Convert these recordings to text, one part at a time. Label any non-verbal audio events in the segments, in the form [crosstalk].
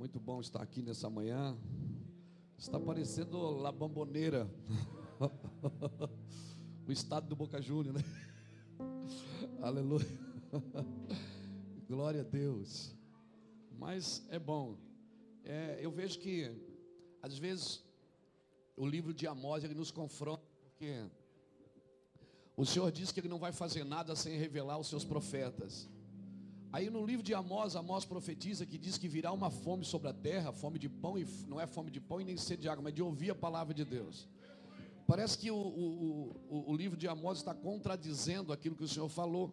Muito bom estar aqui nessa manhã. Está parecendo La Bamboneira, [laughs] o estado do Boca Júnior, né? [laughs] Aleluia. [laughs] Glória a Deus. Mas é bom. É, eu vejo que, às vezes, o livro de Amós ele nos confronta, porque o Senhor diz que ele não vai fazer nada sem revelar os seus profetas. Aí no livro de Amós, Amós profetiza que diz que virá uma fome sobre a terra, fome de pão, e não é fome de pão e nem sede de água, mas de ouvir a palavra de Deus. Parece que o, o, o, o livro de Amós está contradizendo aquilo que o Senhor falou,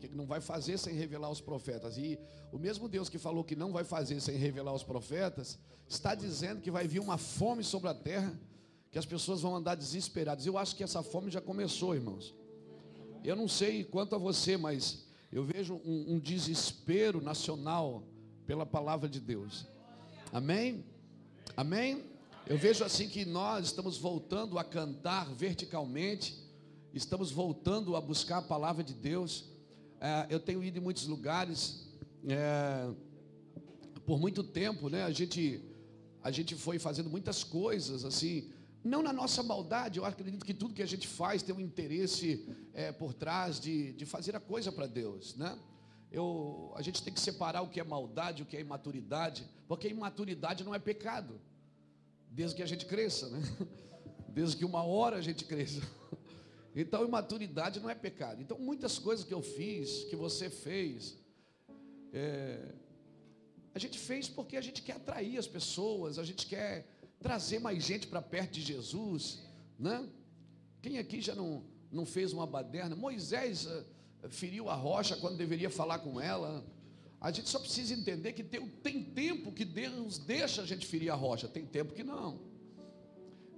que não vai fazer sem revelar os profetas. E o mesmo Deus que falou que não vai fazer sem revelar os profetas, está dizendo que vai vir uma fome sobre a terra, que as pessoas vão andar desesperadas. Eu acho que essa fome já começou, irmãos. Eu não sei quanto a você, mas eu vejo um, um desespero nacional pela palavra de Deus. Amém? Amém? Eu vejo assim que nós estamos voltando a cantar verticalmente, estamos voltando a buscar a palavra de Deus. É, eu tenho ido em muitos lugares, é, por muito tempo, né? A gente, a gente foi fazendo muitas coisas assim, não na nossa maldade, eu acredito que tudo que a gente faz tem um interesse é, por trás de, de fazer a coisa para Deus, né? Eu, a gente tem que separar o que é maldade, o que é imaturidade, porque imaturidade não é pecado, desde que a gente cresça, né? [laughs] Desde que uma hora a gente cresça. [laughs] Então, imaturidade não é pecado. Então, muitas coisas que eu fiz, que você fez, é, a gente fez porque a gente quer atrair as pessoas, a gente quer trazer mais gente para perto de Jesus, né? Quem aqui já não, não fez uma baderna? Moisés uh, feriu a rocha quando deveria falar com ela. A gente só precisa entender que tem, tem tempo que Deus deixa a gente ferir a rocha, tem tempo que não.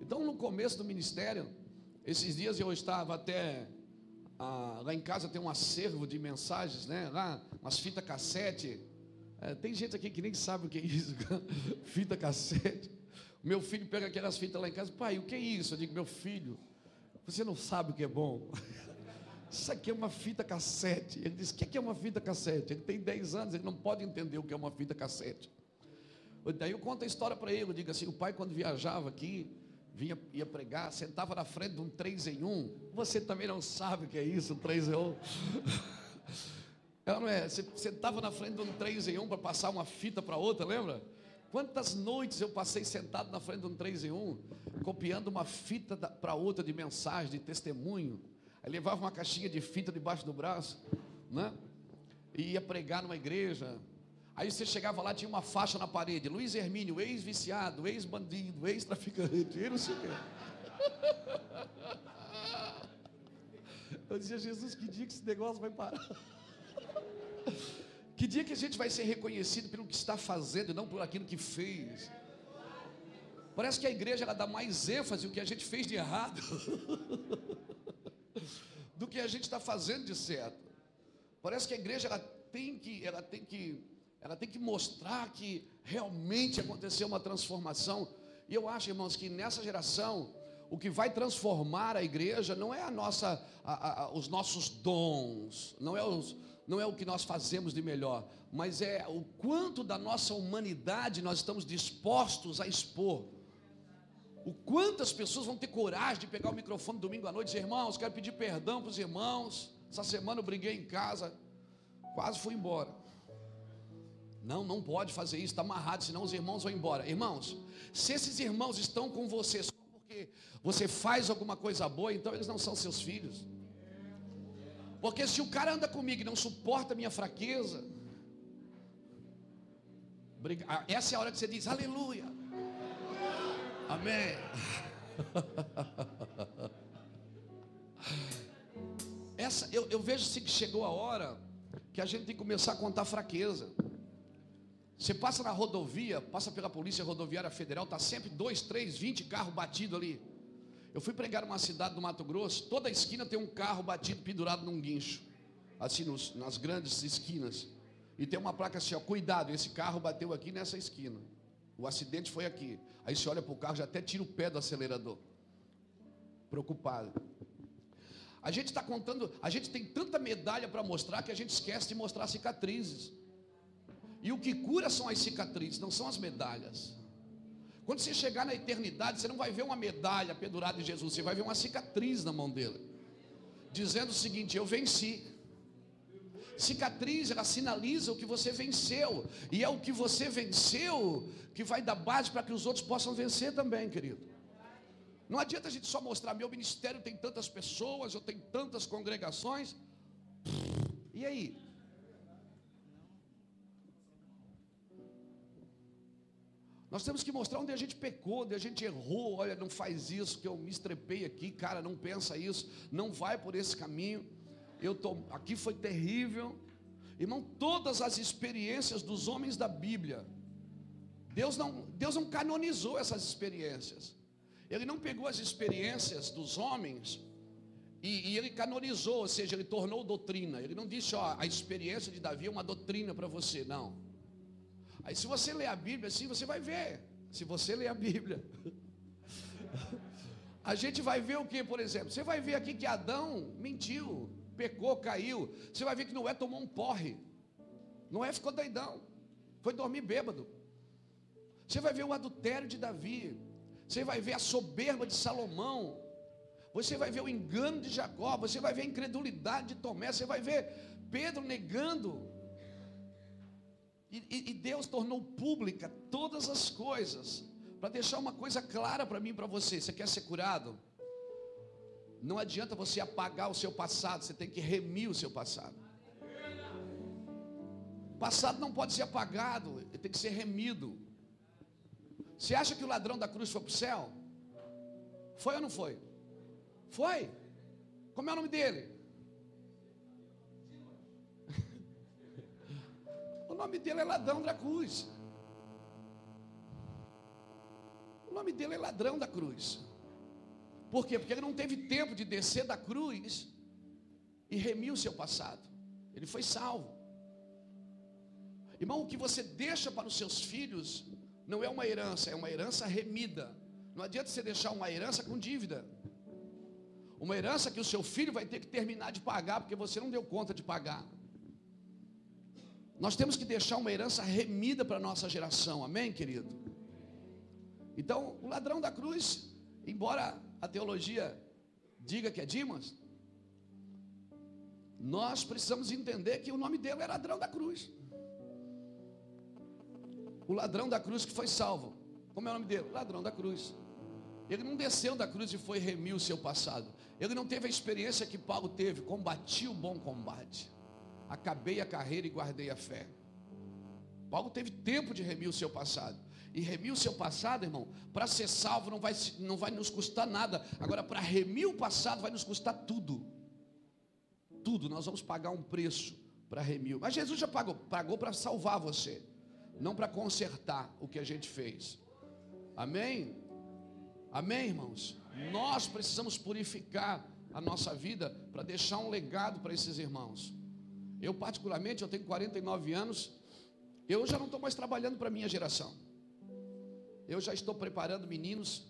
Então, no começo do ministério, esses dias eu estava até ah, lá em casa tem um acervo de mensagens, né? Lá, umas fitas cassete. É, tem gente aqui que nem sabe o que é isso, [laughs] fita cassete. Meu filho pega aquelas fitas lá em casa, pai, o que é isso? Eu digo, meu filho, você não sabe o que é bom. [laughs] Isso aqui é uma fita cassete. Ele disse: O que é uma fita cassete? Ele tem 10 anos, ele não pode entender o que é uma fita cassete. Daí eu conto a história para ele. Eu digo assim: o pai, quando viajava aqui, vinha, ia pregar, sentava na frente de um 3 em 1. Você também não sabe o que é isso, um 3 em 1. Ela não é, você sentava na frente de um 3 em 1 para passar uma fita para outra, lembra? Quantas noites eu passei sentado na frente de um 3 em 1, copiando uma fita para outra de mensagem, de testemunho. Aí levava uma caixinha de fita debaixo do braço, né? E ia pregar numa igreja. Aí você chegava lá, tinha uma faixa na parede: Luiz Hermínio, ex-viciado, ex-bandido, ex-traficante, não sei o quê. [laughs] Eu dizia, Jesus, que dia que esse negócio vai parar? [laughs] Que dia que a gente vai ser reconhecido pelo que está fazendo e não por aquilo que fez? Parece que a igreja ela dá mais ênfase o que a gente fez de errado [laughs] do que a gente está fazendo de certo. Parece que a igreja ela tem que, ela tem que, ela tem que mostrar que realmente aconteceu uma transformação. E eu acho, irmãos, que nessa geração o que vai transformar a igreja não é a nossa, a, a, os nossos dons, não é os, não é o que nós fazemos de melhor, mas é o quanto da nossa humanidade nós estamos dispostos a expor. O quanto as pessoas vão ter coragem de pegar o microfone domingo à noite e dizer, irmãos, quero pedir perdão para os irmãos. Essa semana eu briguei em casa, quase fui embora. Não, não pode fazer isso, está amarrado, senão os irmãos vão embora. Irmãos, se esses irmãos estão com você só porque você faz alguma coisa boa, então eles não são seus filhos. Porque se o cara anda comigo e não suporta a minha fraqueza, ah, essa é a hora que você diz aleluia. Amém. [laughs] Essa, eu, eu vejo assim que chegou a hora que a gente tem que começar a contar fraqueza. Você passa na rodovia, passa pela Polícia Rodoviária Federal, está sempre dois, três, vinte carros batidos ali. Eu fui pregar numa cidade do Mato Grosso, toda esquina tem um carro batido pendurado num guincho, assim nos, nas grandes esquinas. E tem uma placa assim, ó, cuidado, esse carro bateu aqui nessa esquina. O acidente foi aqui. Aí você olha para o carro, já até tira o pé do acelerador. Preocupado. A gente está contando, a gente tem tanta medalha para mostrar que a gente esquece de mostrar cicatrizes. E o que cura são as cicatrizes, não são as medalhas. Quando você chegar na eternidade, você não vai ver uma medalha pendurada em Jesus, você vai ver uma cicatriz na mão dele, dizendo o seguinte: Eu venci. Cicatriz, ela sinaliza o que você venceu, e é o que você venceu que vai dar base para que os outros possam vencer também, querido. Não adianta a gente só mostrar, meu ministério tem tantas pessoas, eu tenho tantas congregações. E aí? Nós temos que mostrar onde a gente pecou, onde a gente errou. Olha, não faz isso, que eu me estrepei aqui, cara, não pensa isso, não vai por esse caminho. Eu tô, aqui foi terrível. Irmão, todas as experiências dos homens da Bíblia, Deus não, Deus não canonizou essas experiências. Ele não pegou as experiências dos homens e, e, ele canonizou, ou seja, ele tornou doutrina. Ele não disse, ó, a experiência de Davi é uma doutrina para você, não. Aí se você ler a Bíblia assim, você vai ver. Se você ler a Bíblia. [laughs] a gente vai ver o que, por exemplo? Você vai ver aqui que Adão mentiu, pecou, caiu. Você vai ver que Noé tomou um porre. Noé ficou doidão. Foi dormir bêbado. Você vai ver o adultério de Davi. Você vai ver a soberba de Salomão. Você vai ver o engano de Jacó. Você vai ver a incredulidade de Tomé. Você vai ver Pedro negando e, e, Deus tornou pública todas as coisas, para deixar uma coisa clara para mim e para você: você quer ser curado? Não adianta você apagar o seu passado, você tem que remir o seu passado. O passado não pode ser apagado, ele tem que ser remido. Você acha que o ladrão da cruz foi para o céu? Foi ou não foi? Foi. Como é o nome dele? Nome dele é ladrão da cruz. O nome dele é ladrão da cruz. Por quê? Porque ele não teve tempo de descer da cruz e remir o seu passado. Ele foi salvo. Irmão, o que você deixa para os seus filhos não é uma herança, é uma herança remida. Não adianta você deixar uma herança com dívida. Uma herança que o seu filho vai ter que terminar de pagar, porque você não deu conta de pagar. Nós temos que deixar uma herança remida para a nossa geração, amém, querido? Então, o ladrão da cruz, embora a teologia diga que é Dimas, nós precisamos entender que o nome dele era ladrão da cruz. O ladrão da cruz que foi salvo. Como é o nome dele? Ladrão da cruz. Ele não desceu da cruz e foi remir o seu passado. Ele não teve a experiência que Paulo teve, combati o bom combate acabei a carreira e guardei a fé. Paulo teve tempo de remir o seu passado. E remir o seu passado, irmão, para ser salvo não vai, não vai nos custar nada. Agora, para remir o passado vai nos custar tudo. Tudo, nós vamos pagar um preço para remir. Mas Jesus já pagou, pagou para salvar você, não para consertar o que a gente fez. Amém? Amém, irmãos? Nós precisamos purificar a nossa vida para deixar um legado para esses irmãos. Eu, particularmente, eu tenho 49 anos, eu já não estou mais trabalhando para a minha geração. Eu já estou preparando meninos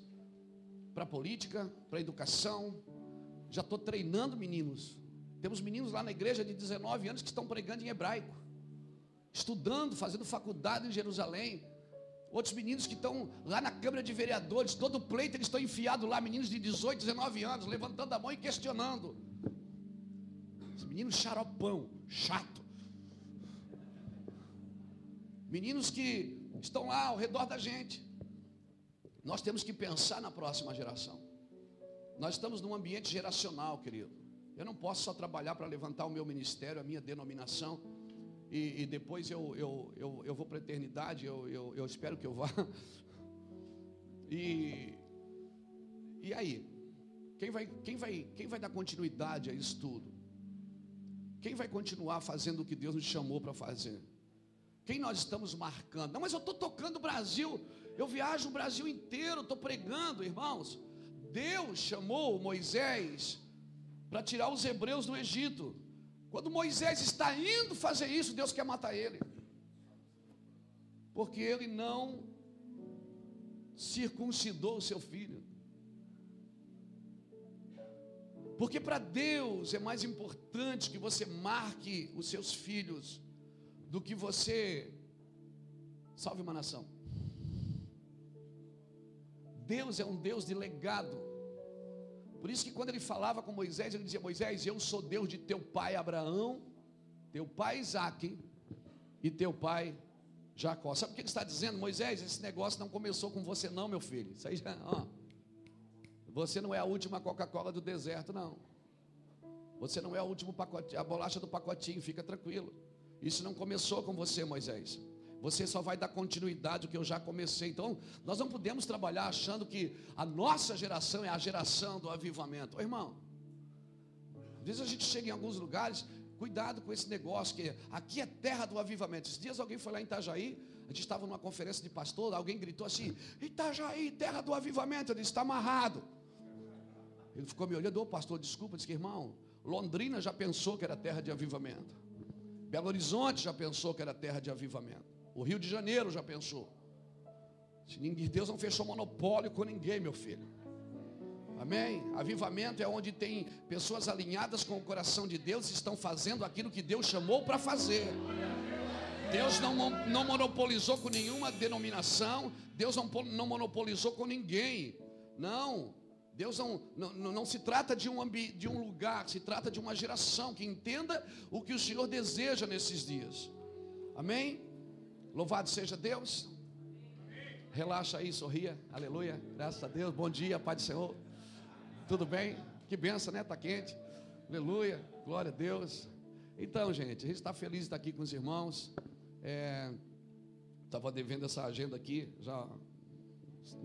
para a política, para a educação, já estou treinando meninos. Temos meninos lá na igreja de 19 anos que estão pregando em hebraico, estudando, fazendo faculdade em Jerusalém. Outros meninos que estão lá na Câmara de Vereadores, todo pleito eles estão enfiados lá, meninos de 18, 19 anos, levantando a mão e questionando. Os meninos xaropão chato. Meninos que estão lá ao redor da gente. Nós temos que pensar na próxima geração. Nós estamos num ambiente geracional, querido. Eu não posso só trabalhar para levantar o meu ministério, a minha denominação, e, e depois eu, eu, eu, eu vou para a eternidade, eu, eu, eu espero que eu vá. E, e aí? Quem vai, quem, vai, quem vai dar continuidade a isso tudo? Quem vai continuar fazendo o que Deus nos chamou para fazer? Quem nós estamos marcando? Não, mas eu estou tocando o Brasil, eu viajo o Brasil inteiro, estou pregando, irmãos. Deus chamou Moisés para tirar os hebreus do Egito. Quando Moisés está indo fazer isso, Deus quer matar ele. Porque ele não circuncidou o seu filho. Porque para Deus é mais importante que você marque os seus filhos do que você salve uma nação. Deus é um Deus de legado. Por isso que quando ele falava com Moisés, ele dizia: Moisés, eu sou Deus de teu pai Abraão, teu pai Isaac e teu pai Jacó. Sabe o que ele está dizendo? Moisés, esse negócio não começou com você, não, meu filho. Isso aí já, ó. Você não é a última Coca-Cola do deserto, não. Você não é o último pacote, a bolacha do pacotinho, fica tranquilo. Isso não começou com você, Moisés. Você só vai dar continuidade ao que eu já comecei. Então, nós não podemos trabalhar achando que a nossa geração é a geração do avivamento. Ô, irmão, às vezes a gente chega em alguns lugares, cuidado com esse negócio, que aqui é terra do avivamento. Esses dias alguém foi lá em Itajaí, a gente estava numa conferência de pastor, alguém gritou assim: Itajaí, terra do avivamento. Eu disse: está amarrado. Ele ficou me olhando, ô pastor, desculpa, disse que irmão, Londrina já pensou que era terra de avivamento. Belo Horizonte já pensou que era terra de avivamento. O Rio de Janeiro já pensou. Deus não fechou monopólio com ninguém, meu filho. Amém? Avivamento é onde tem pessoas alinhadas com o coração de Deus e estão fazendo aquilo que Deus chamou para fazer. Deus não, não monopolizou com nenhuma denominação, Deus não, não monopolizou com ninguém. Não, Deus não, não, não se trata de um, ambi, de um lugar, se trata de uma geração que entenda o que o Senhor deseja nesses dias. Amém? Louvado seja Deus. Relaxa aí, sorria. Aleluia. Graças a Deus. Bom dia, Pai do Senhor. Tudo bem? Que benção, né? Está quente. Aleluia. Glória a Deus. Então, gente, a gente está feliz de estar aqui com os irmãos. Estava é, devendo essa agenda aqui já há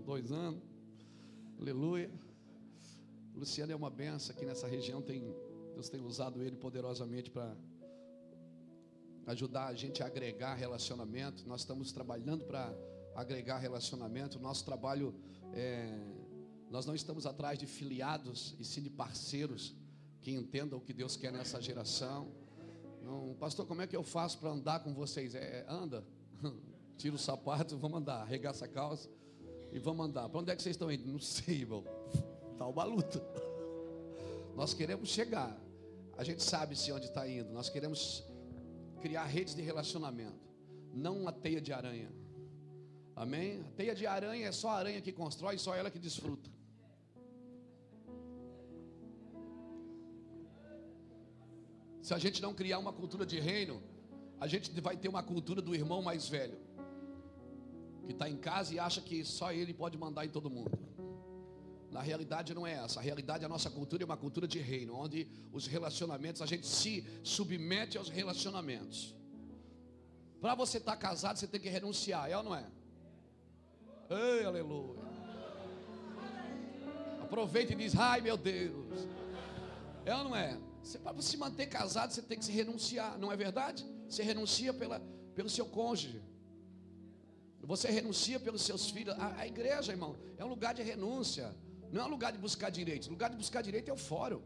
dois anos. Aleluia. Luciano é uma benção aqui nessa região, tem, Deus tem usado ele poderosamente para ajudar a gente a agregar relacionamento. Nós estamos trabalhando para agregar relacionamento. Nosso trabalho é, nós não estamos atrás de filiados e sim de parceiros que entendam o que Deus quer nessa geração. Não, pastor, como é que eu faço para andar com vocês? É, anda, [laughs] tira o sapato, vamos andar, arregaça a calça e vamos andar. Para onde é que vocês estão indo? Não sei, irmão está uma luta. [laughs] Nós queremos chegar. A gente sabe se onde está indo. Nós queremos criar redes de relacionamento, não uma teia de aranha. Amém? A teia de aranha é só a aranha que constrói, só ela que desfruta. Se a gente não criar uma cultura de reino, a gente vai ter uma cultura do irmão mais velho, que está em casa e acha que só ele pode mandar em todo mundo. Na realidade não é essa. A realidade, a nossa cultura é uma cultura de reino, onde os relacionamentos, a gente se submete aos relacionamentos. Para você estar tá casado, você tem que renunciar, é ou não é? Ei, aleluia. Aproveita e diz, ai meu Deus. É ou não é? Para se manter casado, você tem que se renunciar, não é verdade? Você renuncia pela, pelo seu cônjuge. Você renuncia pelos seus filhos. A, a igreja, irmão, é um lugar de renúncia. Não é um lugar de buscar direitos. O lugar de buscar direito é o fórum.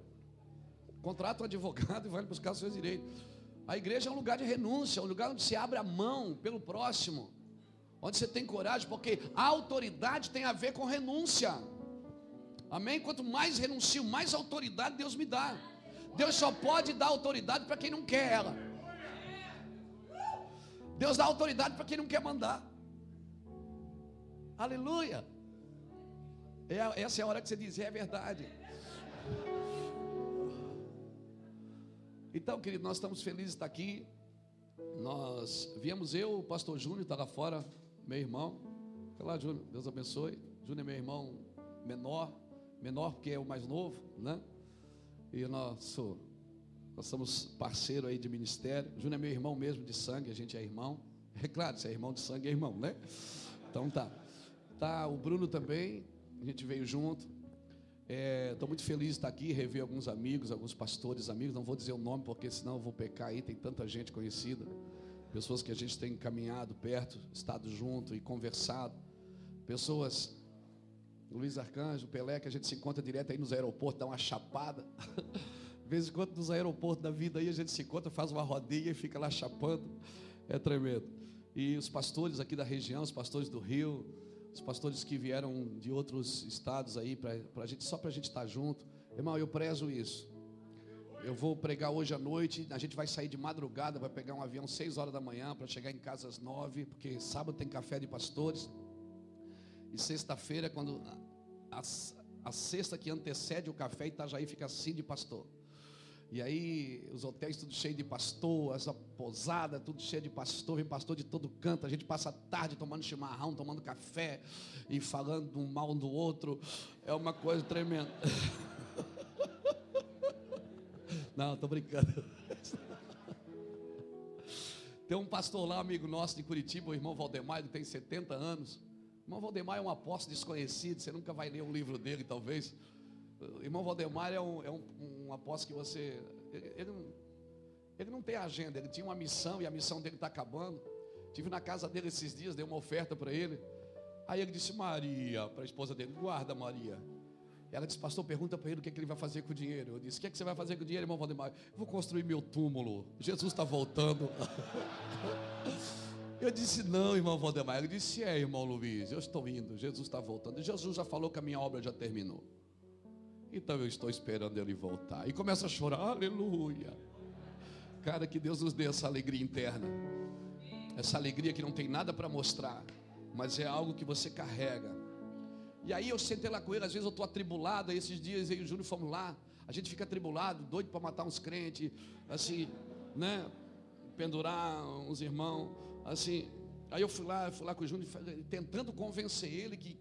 Contrata um advogado e vai buscar os seus direitos. A igreja é um lugar de renúncia, um lugar onde se abre a mão pelo próximo. Onde você tem coragem, porque a autoridade tem a ver com renúncia. Amém? Quanto mais renuncio, mais autoridade Deus me dá. Deus só pode dar autoridade para quem não quer ela. Deus dá autoridade para quem não quer mandar. Aleluia. É, essa é a hora que você diz, é verdade. Então, querido, nós estamos felizes de estar aqui. Nós viemos eu, o pastor Júnior, está lá fora, meu irmão. Fica lá, Júnior, Deus abençoe. Júnior é meu irmão menor, menor porque é o mais novo, né? E nosso, nós somos parceiro aí de ministério. Júnior é meu irmão mesmo de sangue, a gente é irmão. É claro, se é irmão de sangue, é irmão, né? Então tá. Tá, o Bruno também, a gente veio junto. Estou é, muito feliz de estar aqui, rever alguns amigos, alguns pastores, amigos. Não vou dizer o nome, porque senão eu vou pecar aí. Tem tanta gente conhecida, pessoas que a gente tem caminhado perto, estado junto e conversado. Pessoas, Luiz Arcanjo, Pelé, que a gente se encontra direto aí nos aeroportos, dá uma chapada. [laughs] De vez em quando nos aeroportos da vida aí a gente se encontra, faz uma rodinha e fica lá chapando. É tremendo. E os pastores aqui da região, os pastores do Rio, os pastores que vieram de outros estados aí, pra gente, só para a gente estar tá junto. Irmão, eu prezo isso. eu vou pregar hoje à noite. A gente vai sair de madrugada, vai pegar um avião 6 horas da manhã para chegar em casa às 9, porque sábado tem café de pastores. E sexta-feira, quando a, a, sexta que antecede o café, Itajaí fica assim de pastor. E aí, os hotéis tudo cheio de pastor, essa posada tudo cheio de pastor, vem pastor de todo canto. A gente passa a tarde tomando chimarrão, tomando café e falando um mal do outro. É uma coisa tremenda. [laughs] Não, estou brincando. [laughs] Tem um pastor lá, amigo nosso de Curitiba, o irmão Valdemar, ele tem 70 anos. O irmão Valdemar é um apóstolo desconhecido, você nunca vai ler um livro dele, talvez. Irmão Valdemar é um, é um, um apóstolo que você. Ele, ele, não, ele não tem agenda, ele tinha uma missão e a missão dele está acabando. Tive na casa dele esses dias, dei uma oferta para ele. Aí ele disse, Maria, para a esposa dele, guarda Maria. Ela disse, pastor, pergunta para ele o que, é que, ele vai fazer com o dinheiro. Eu disse, o que, é que você vai fazer com o dinheiro, irmão Valdemar? Vou construir meu túmulo. Jesus está voltando. [laughs] Eu disse, não, irmão Valdemar. Ele disse, é, irmão Luiz, eu estou indo. Jesus está voltando. Jesus já falou que a minha obra já terminou. Então eu estou esperando ele voltar. E começa a chorar, aleluia. Cara, que Deus nos dê essa alegria interna. Essa alegria que não tem nada para mostrar, mas é algo que você carrega e aí eu sentei lá com ele, às vezes eu estou atribulado, esses dias eu e o Júnior fomos lá, a gente fica atribulado, doido para matar uns crentes, assim, né? Pendurar uns irmãos, assim. Aí eu fui lá, fui lá com o Júnior, tentando convencer ele que,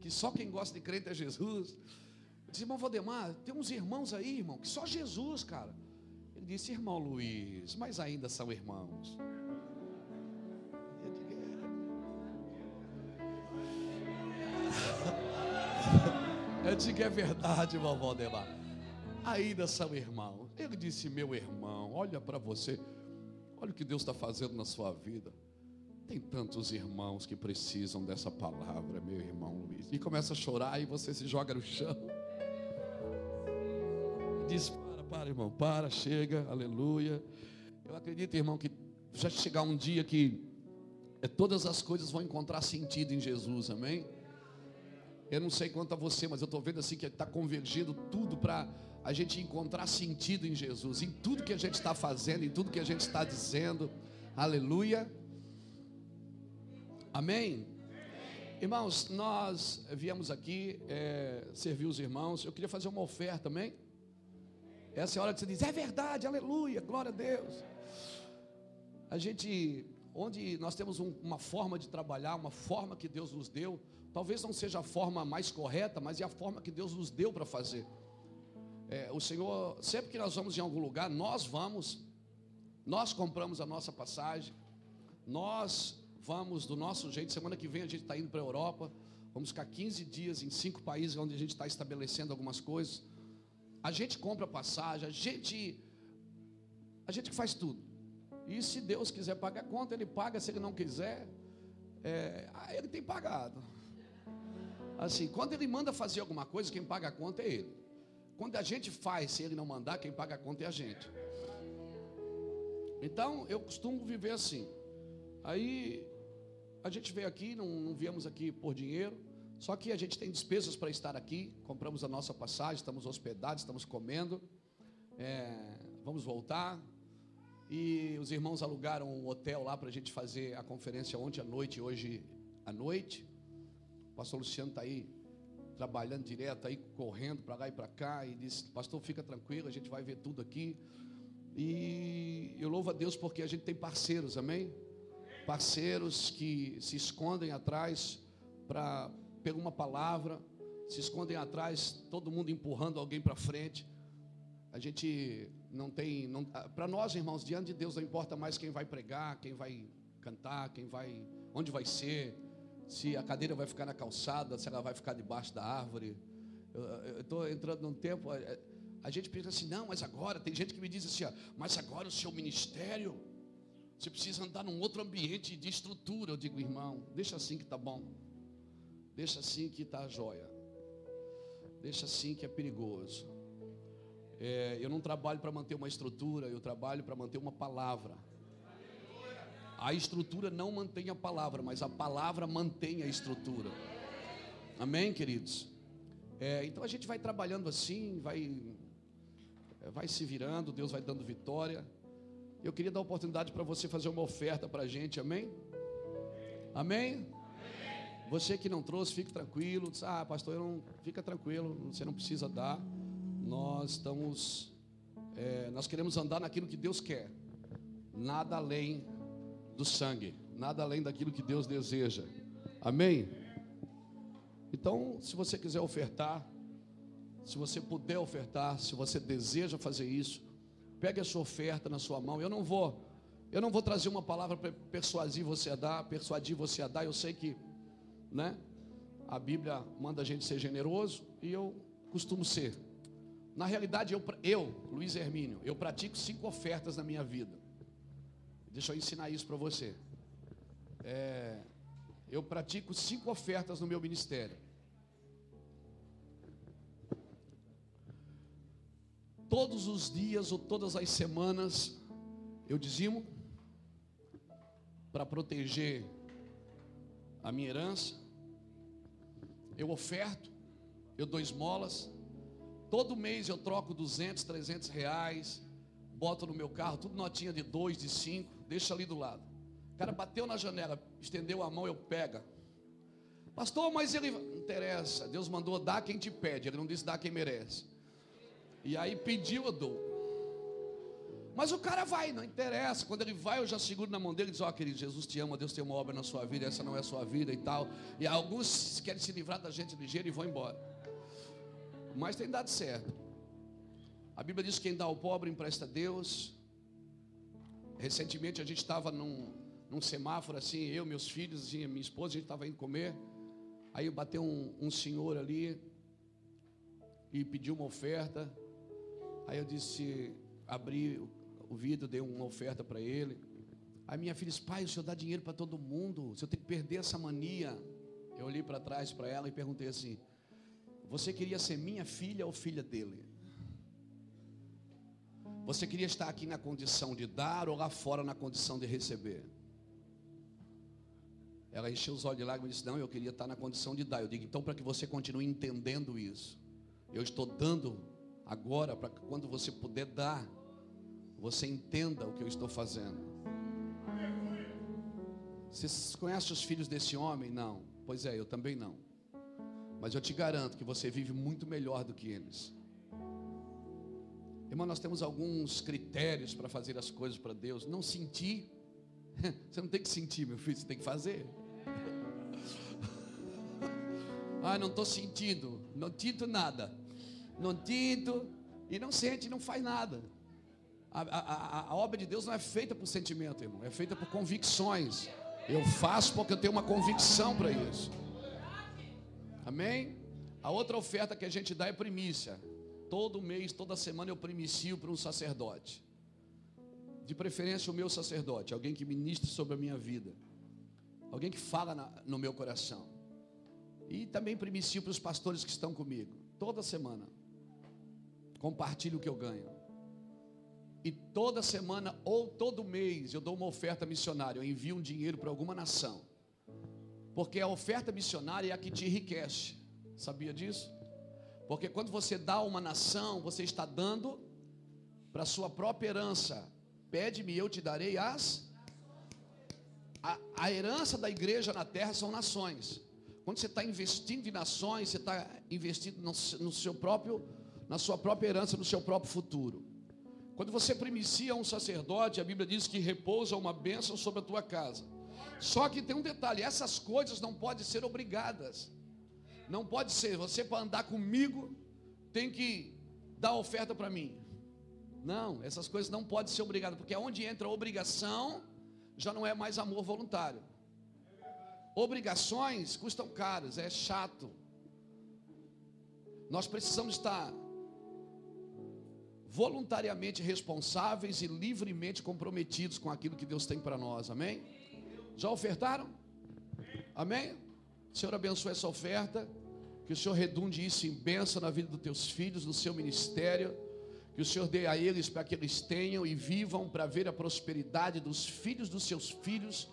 que só quem gosta de crente é Jesus. Disse, irmão Valdemar, tem uns irmãos aí, irmão, que só Jesus, cara. Ele disse, irmão Luiz, mas ainda são irmãos. Eu digo, é verdade, vovó Demar. Ainda são irmãos. Ele disse, meu irmão, olha para você. Olha o que Deus está fazendo na sua vida. Tem tantos irmãos que precisam dessa palavra, meu irmão Luiz. E começa a chorar e você se joga no chão. Diz: Para, para, irmão, para, chega, aleluia. Eu acredito, irmão, que já chegar um dia que é, todas as coisas vão encontrar sentido em Jesus, amém? Eu não sei quanto a você, mas eu estou vendo assim que está convergindo tudo para a gente encontrar sentido em Jesus, em tudo que a gente está fazendo, em tudo que a gente está dizendo. Aleluia. Amém? Irmãos, nós viemos aqui é, servir os irmãos. Eu queria fazer uma oferta também. Essa é a hora que você diz, é verdade, aleluia, glória a Deus. A gente, onde nós temos um, uma forma de trabalhar, uma forma que Deus nos deu, Talvez não seja a forma mais correta, mas é a forma que Deus nos deu para fazer. É, o Senhor, sempre que nós vamos em algum lugar, nós vamos, nós compramos a nossa passagem, nós vamos do nosso jeito. Semana que vem a gente está indo para a Europa, vamos ficar 15 dias em cinco países onde a gente está estabelecendo algumas coisas. A gente compra passagem, a gente, a gente faz tudo. E se Deus quiser pagar a conta, Ele paga. Se Ele não quiser, é, Ele tem pagado. Assim, quando ele manda fazer alguma coisa, quem paga a conta é ele. Quando a gente faz, se ele não mandar, quem paga a conta é a gente. Então, eu costumo viver assim. Aí, a gente veio aqui, não, não viemos aqui por dinheiro, só que a gente tem despesas para estar aqui. Compramos a nossa passagem, estamos hospedados, estamos comendo. É, vamos voltar. E os irmãos alugaram um hotel lá para a gente fazer a conferência ontem à noite hoje à noite pastor Luciano está aí trabalhando direto, aí correndo para lá e para cá, e disse, pastor, fica tranquilo, a gente vai ver tudo aqui. E eu louvo a Deus porque a gente tem parceiros, amém? Parceiros que se escondem atrás para pegar uma palavra, se escondem atrás, todo mundo empurrando alguém para frente. A gente não tem, para nós, irmãos, diante de Deus não importa mais quem vai pregar, quem vai cantar, quem vai, onde vai ser se a cadeira vai ficar na calçada, se ela vai ficar debaixo da árvore. Eu estou entrando num tempo. A, a, gente pensa assim, não, mas agora, tem gente que me diz assim, ó, mas agora o seu ministério, você precisa andar num outro ambiente de estrutura. Eu digo, irmão, deixa assim que está bom. Deixa assim que está a joia. Deixa assim que é perigoso. É, eu não trabalho para manter uma estrutura, eu trabalho para manter uma palavra. A estrutura não mantém a palavra, mas a palavra mantém a estrutura. Amém, queridos? É, então a gente vai trabalhando assim, vai vai se virando, Deus vai dando vitória. Eu queria dar a oportunidade para você fazer uma oferta para a gente, amém? Amém? Você que não trouxe, fique tranquilo. Ah, pastor, eu não, fica tranquilo, você não precisa dar. Nós estamos, é, nós queremos andar naquilo que Deus quer, nada além do sangue, nada além daquilo que Deus deseja. Amém? Então, se você quiser ofertar, se você puder ofertar, se você deseja fazer isso, pegue a sua oferta na sua mão. Eu não vou, eu não vou trazer uma palavra para persuadir você a dar, persuadir você a dar. Eu sei que, né? A Bíblia manda a gente ser generoso e eu costumo ser. Na realidade, eu, eu Luiz Hermínio, eu pratico cinco ofertas na minha vida. Deixa eu ensinar isso para você. É, eu pratico cinco ofertas no meu ministério. Todos os dias ou todas as semanas eu dizimo para proteger a minha herança. Eu oferto, eu dou esmolas. Todo mês eu troco 200, 300 reais, boto no meu carro, tudo notinha de dois, de cinco, deixa ali do lado. O cara bateu na janela, estendeu a mão, eu pega. Pastor, mas ele não interessa. Deus mandou dar quem te pede, ele não disse dar quem merece. E aí pediu, eu dou. Mas o cara vai, não interessa. Quando ele vai, eu já seguro na mão dele e diz: Ó, oh, querido, Jesus te ama, Deus tem uma obra na sua vida, essa não é a sua vida e tal. E alguns querem se livrar da gente ligeiro e vão embora. Mas tem dado certo. A Bíblia diz que quem dá ao pobre empresta a Deus. Recentemente a gente estava num, num semáforo assim, eu, meus filhos, assim, minha esposa, a gente estava indo comer. Aí bateu um, um senhor ali e pediu uma oferta. Aí eu disse, abri o vidro, dei uma oferta para ele. Aí minha filha disse, pai, o senhor dá dinheiro para todo mundo, o senhor tem que perder essa mania. Eu olhei para trás para ela e perguntei assim: Você queria ser minha filha ou filha dele? Você queria estar aqui na condição de dar ou lá fora na condição de receber? Ela encheu os olhos de lágrimas e disse: Não, eu queria estar na condição de dar. Eu digo: Então, para que você continue entendendo isso, eu estou dando agora para que quando você puder dar, você entenda o que eu estou fazendo. Você conhece os filhos desse homem? Não. Pois é, eu também não. Mas eu te garanto que você vive muito melhor do que eles. Irmão, nós temos alguns critérios para fazer as coisas para Deus. Não sentir. [laughs] Você não tem que sentir, meu filho, você tem que fazer. [laughs] Ah, não estou sentindo. Não tinto nada não tinto, e não sente, não faz nada. A, a, a, obra de Deus não é feita por sentimento, irmão, é feita por convicções. Eu faço porque eu tenho uma convicção para isso. Amém? A outra oferta que a gente dá é primícia. Todo mês, toda semana eu primicio para um sacerdote. De preferência o meu sacerdote, alguém que ministre sobre a minha vida. Alguém que fala na, no meu coração. E também primicio para os pastores que estão comigo. Toda semana compartilho o que eu ganho. E toda semana ou todo mês eu dou uma oferta missionária, eu envio um dinheiro para alguma nação. Porque a oferta missionária é a que te enriquece. Sabia disso? Porque quando você dá uma nação, você está dando para a sua própria herança. Pede-me, eu te darei as. A, a herança da igreja na terra são nações. Quando você está investindo em nações, você está investindo no, no seu próprio na sua própria herança, no seu próprio futuro. Quando você primicia um sacerdote, a Bíblia diz que repousa uma bênção sobre a tua casa. Só que tem um detalhe: essas coisas não podem ser obrigadas. Não pode ser, você para andar comigo tem que dar oferta para mim. Não, essas coisas não podem ser obrigadas, porque onde entra obrigação, já não é mais amor voluntário. Obrigações custam caras, é chato. Nós precisamos estar voluntariamente responsáveis e livremente comprometidos com aquilo que Deus tem para nós, amém? Já ofertaram? Amém? Senhor, abençoe essa oferta, que o Senhor redunde isso em bênção na vida dos teus filhos, no seu ministério, que o Senhor dê a eles para que eles tenham e vivam para ver a prosperidade dos filhos dos seus filhos,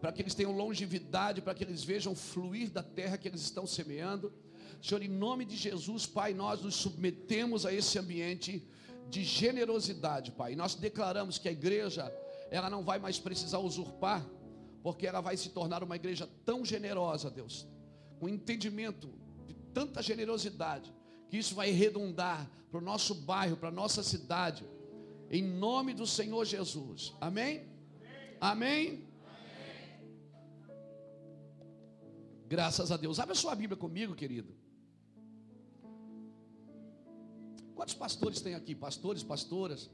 para que eles tenham longevidade, para que eles vejam fluir da terra que eles estão semeando. Senhor, em nome de Jesus, Pai, nós nos submetemos a esse ambiente de generosidade, Pai. E nós declaramos que a igreja, ela não vai mais precisar usurpar, porque ela vai se tornar uma igreja tão generosa, Deus, com entendimento de tanta generosidade, que isso vai redundar para o nosso bairro, para a nossa cidade, em nome do Senhor Jesus. Amém? Amém? Graças a Deus. Abre a sua Bíblia comigo, querido. Quantos pastores tem aqui? Pastores, pastoras?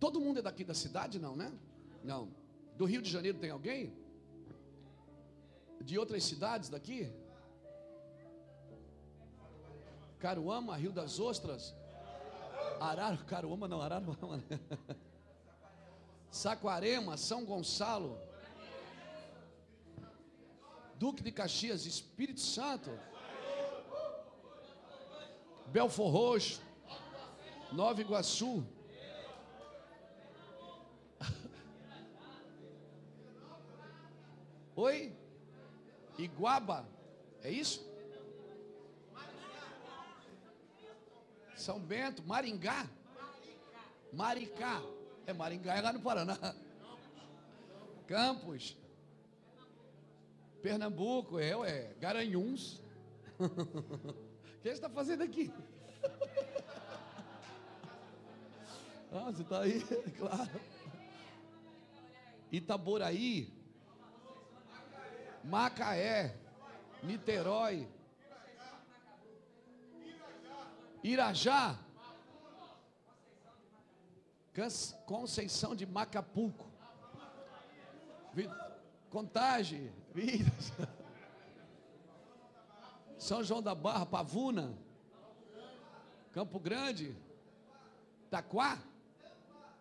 Todo mundo é daqui da cidade, não, né? Não. Do Rio de Janeiro tem alguém? De outras cidades daqui? Caruama, Rio das Ostras? Araro, Caruama não, Araruama. Né? Saquarema, São Gonçalo, Duque de Caxias, Espírito Santo, Belfor Roxo, Nova Iguaçu. [laughs] Oi? Iguaba, é isso? São Bento, Maringá. Maricá. É Maringá, é lá no Paraná. Campos. Pernambuco, é, é Garanhuns. [laughs] O que você está fazendo aqui? [laughs] Ah, você está aí, [laughs] claro. Itaboraí, Macaé, Niterói, Irajá, Conceição de Macapulco, Contagem, [laughs] São João da Barra, Pavuna, Campo Grande, Taquá,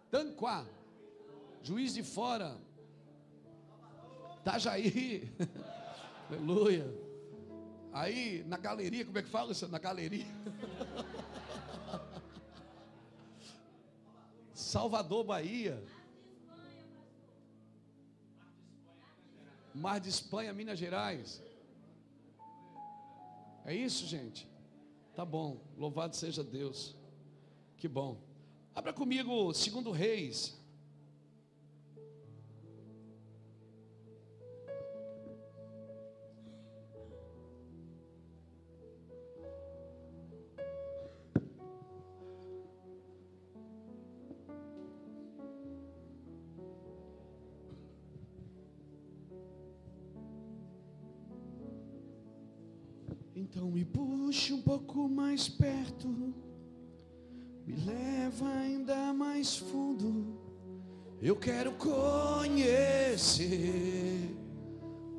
Tanquá, Juiz de Fora, Itajaí, [laughs] aleluia. Aí na galeria, como é que fala isso? Na galeria. [laughs] Salvador, Bahia. Mar de Espanha, Minas Gerais. É isso, gente? Tá bom. Louvado seja Deus. Que bom. Abra comigo, segundo Reis. Então me puxe um pouco mais perto, me leva ainda mais fundo. Eu quero conhecer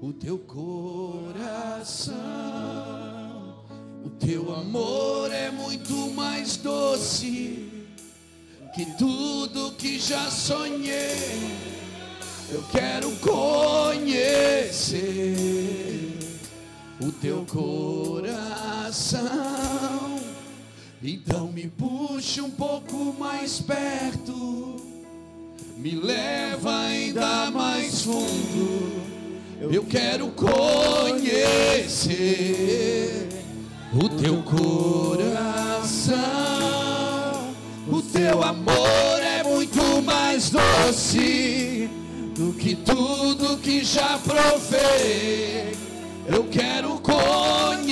o teu coração. O teu amor é muito mais doce que tudo que já sonhei. Eu quero conhecer o teu coração. Então me puxe um pouco mais perto, me leva ainda mais fundo. Eu quero conhecer o teu coração. O teu amor é muito mais doce do que tudo que já provei eu quero conhecer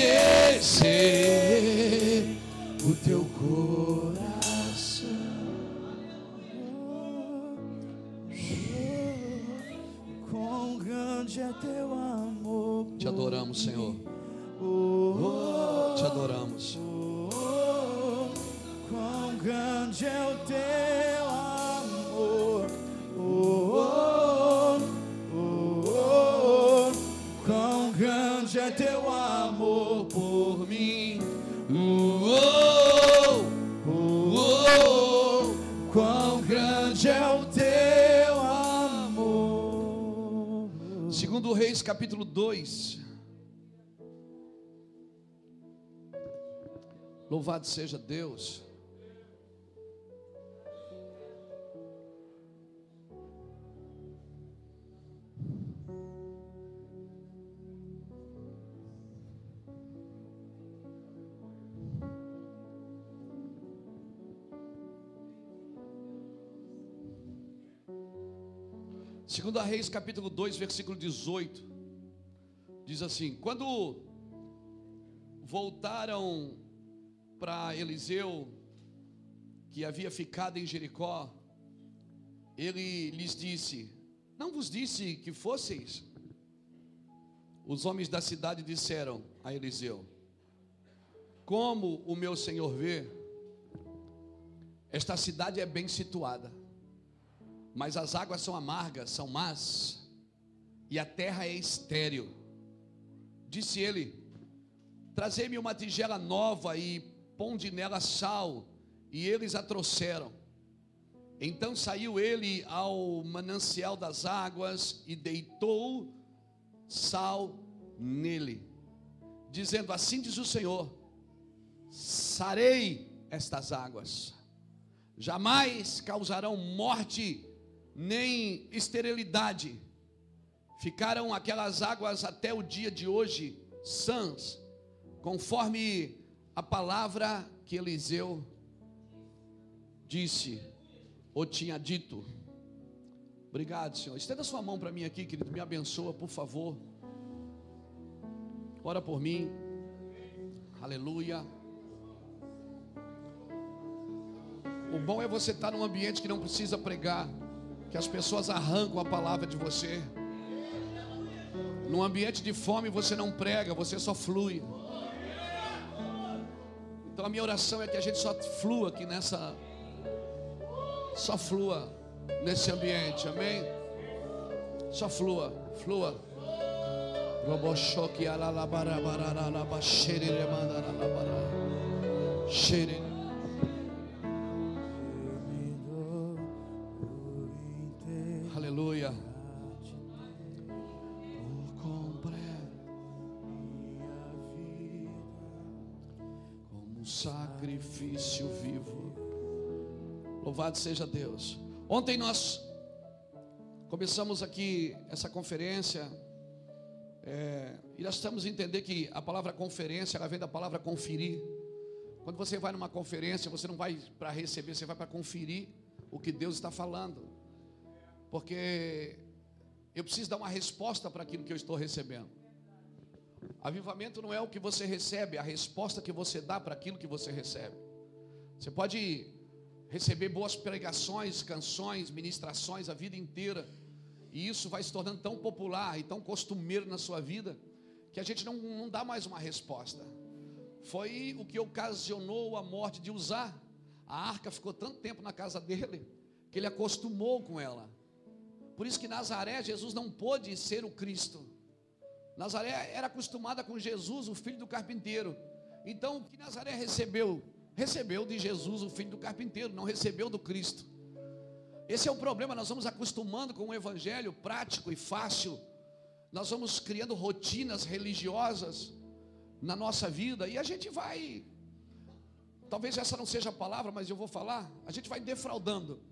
o teu coração. Quão grande é teu amor. Te adoramos, Senhor. Te adoramos. Quão grande é o teu Reis, capítulo 2. Louvado seja Deus. Segundo Reis, capítulo 2, versículo 18, diz assim: Quando voltaram para Eliseu, que havia ficado em Jericó, ele lhes disse: Não vos disse que fosseis? Os homens da cidade disseram a Eliseu: Como o meu senhor vê, esta cidade é bem situada, mas as águas são amargas, são más, e a terra é estéril. Disse ele: Trazei-me uma tigela nova e ponde nela sal, e eles a trouxeram. Então saiu ele ao manancial das águas e deitou sal nele, dizendo: Assim diz o Senhor: sarei estas águas, jamais causarão morte nem esterilidade. Ficaram aquelas águas até o dia de hoje sãs, conforme a palavra que Eliseu disse ou tinha dito. Obrigado, Senhor. Estenda sua mão para mim aqui, querido. Me abençoa, por favor. Ora por mim. Aleluia. O bom é você estar num ambiente que não precisa pregar, que as pessoas arrancam a palavra de você. Num ambiente de fome você não prega, você só flui. Então a minha oração é que a gente só flua aqui nessa só flua nesse ambiente, amém? Só flua, flua. Roboshoki. Sacrifício vivo. Louvado seja Deus. Ontem nós começamos aqui essa conferência é, e nós estamos a entender que a palavra conferência ela vem da palavra conferir. Quando você vai numa conferência, você não vai para receber, você vai para conferir o que Deus está falando, porque eu preciso dar uma resposta para aquilo que eu estou recebendo. Avivamento não é o que você recebe, é a resposta que você dá para aquilo que você recebe. Você pode receber boas pregações, canções, ministrações a vida inteira, e isso vai se tornando tão popular e tão costumeiro na sua vida, que a gente não, não dá mais uma resposta. Foi o que ocasionou a morte de usar. A arca ficou tanto tempo na casa dele, que ele acostumou com ela. Por isso que Nazaré, Jesus não pôde ser o Cristo. Nazaré era acostumada com Jesus, o filho do carpinteiro. Então, o que Nazaré recebeu? Recebeu de Jesus, o filho do carpinteiro, não recebeu do Cristo. Esse é o problema, nós vamos acostumando com o evangelho prático e fácil. Nós vamos criando rotinas religiosas na nossa vida e a gente vai Talvez essa não seja a palavra, mas eu vou falar. A gente vai defraudando.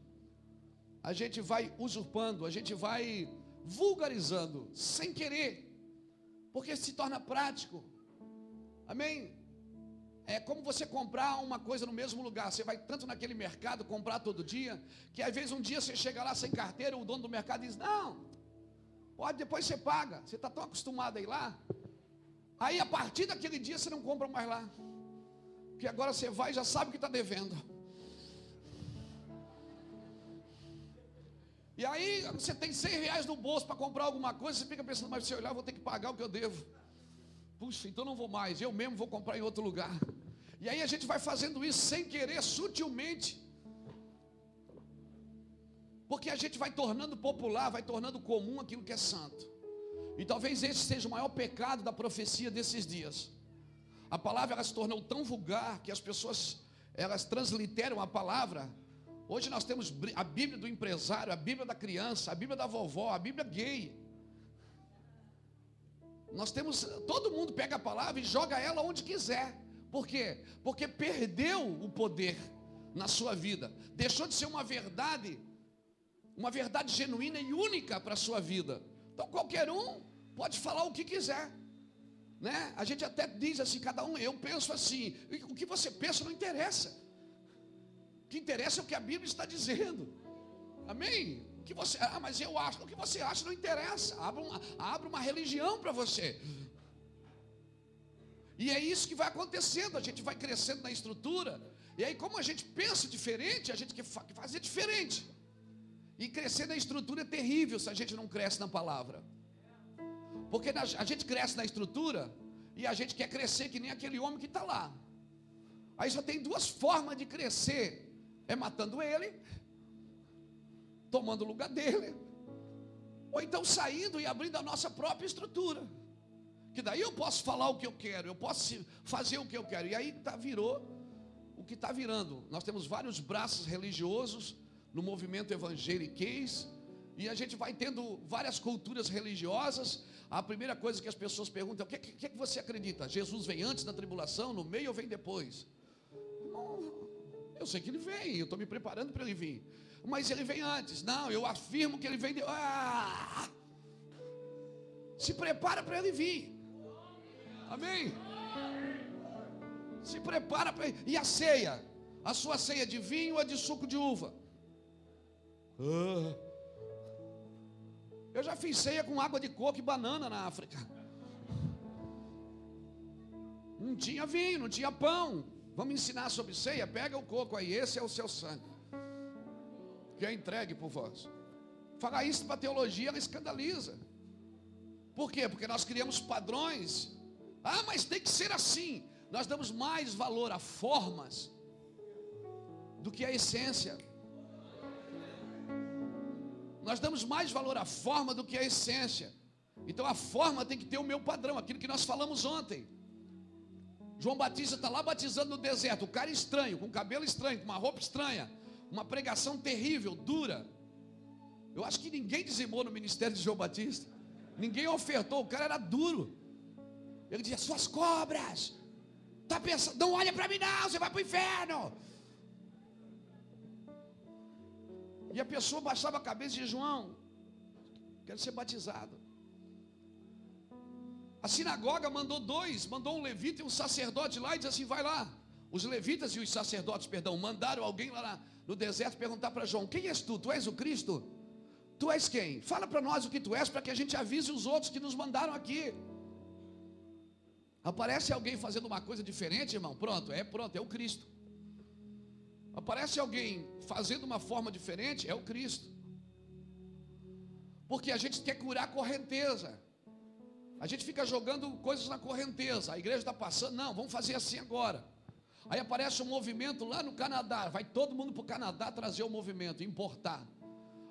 A gente vai usurpando, a gente vai vulgarizando sem querer. Porque se torna prático. Amém? É como você comprar uma coisa no mesmo lugar. Você vai tanto naquele mercado comprar todo dia, que às vezes um dia você chega lá sem carteira, o dono do mercado diz: Não, pode, depois você paga. Você está tão acostumado a ir lá. Aí a partir daquele dia você não compra mais lá. Porque agora você vai e já sabe que está devendo. E aí você tem 100 reais no bolso para comprar alguma coisa, você fica pensando, mas se eu olhar, eu vou ter que pagar o que eu devo. Puxa, então não vou mais, eu mesmo vou comprar em outro lugar. E aí a gente vai fazendo isso sem querer, sutilmente. Porque a gente vai tornando popular, vai tornando comum aquilo que é santo. E talvez esse seja o maior pecado da profecia desses dias. A palavra ela se tornou tão vulgar que as pessoas elas transliteram a palavra. Hoje nós temos a Bíblia do empresário, a Bíblia da criança, a Bíblia da vovó, a Bíblia gay. Nós temos, todo mundo pega a palavra e joga ela onde quiser. Por quê? Porque perdeu o poder na sua vida. Deixou de ser uma verdade, uma verdade genuína e única para a sua vida. Então qualquer um pode falar o que quiser. Né? A gente até diz assim, cada um, eu penso assim. O que você pensa não interessa. O que interessa é o que a Bíblia está dizendo. Amém? O que você, ah, mas eu acho, o que você acha não interessa. Abra uma, abra uma religião para você. E é isso que vai acontecendo, a gente vai crescendo na estrutura. E aí, como a gente pensa diferente, a gente quer fazer diferente. E crescer na estrutura é terrível se a gente não cresce na palavra. Porque a gente cresce na estrutura e a gente quer crescer que nem aquele homem que está lá. Aí só tem duas formas de crescer: é matando ele, tomando o lugar dele, ou então saindo e abrindo a nossa própria estrutura. Que daí eu posso falar o que eu quero, eu posso fazer o que eu quero. E aí tá, virou o que está virando. Nós temos vários braços religiosos no movimento evangeliquez, e a gente vai tendo várias culturas religiosas. A primeira coisa que as pessoas perguntam é: o que, que, que você acredita? Jesus vem antes da tribulação, no meio ou vem depois? eu sei que ele vem, eu estou me preparando para ele vir. Mas ele vem antes. Não, eu afirmo que ele vem. De... Ah! Se prepara para ele vir. Amém? Se prepara para. E a ceia? A sua ceia de vinho ou de suco de uva? Ah. Eu já fiz ceia com água de coco e banana na África. Não tinha vinho, não tinha pão. Vamos ensinar sobre ceia? Pega o coco aí, esse é o seu sangue. Que é entregue por vós. Falar isso para a teologia, ela escandaliza. Por quê? Porque nós criamos padrões. Ah, mas tem que ser assim. Nós damos mais valor a formas do que a essência. Nós damos mais valor à forma do que à essência. Então a forma tem que ter o meu padrão, aquilo que nós falamos ontem. João Batista está lá batizando no deserto, o cara estranho, com cabelo estranho, com uma roupa estranha, uma pregação terrível, dura. Eu acho que ninguém dizimou no ministério de João Batista, ninguém ofertou, o cara era duro. Ele dizia: Suas cobras, tá pensando, não olha para mim, não, você vai para o inferno. E a pessoa baixava a cabeça e dizia: João, quero ser batizado. A sinagoga mandou dois, mandou um levita e um sacerdote lá e disse assim: vai lá. Os levitas e os sacerdotes, perdão, mandaram alguém lá no deserto perguntar para João: quem és tu? Tu és o Cristo? Tu és quem? Fala para nós o que tu és, para que a gente avise os outros que nos mandaram aqui. Aparece alguém fazendo uma coisa diferente, irmão? Pronto, é pronto, é o Cristo. Aparece alguém fazendo uma forma diferente, é o Cristo. Porque a gente quer curar a correnteza. A gente fica jogando coisas na correnteza. A igreja está passando, não, vamos fazer assim agora. Aí aparece um movimento lá no Canadá, vai todo mundo para o Canadá trazer o movimento, importar.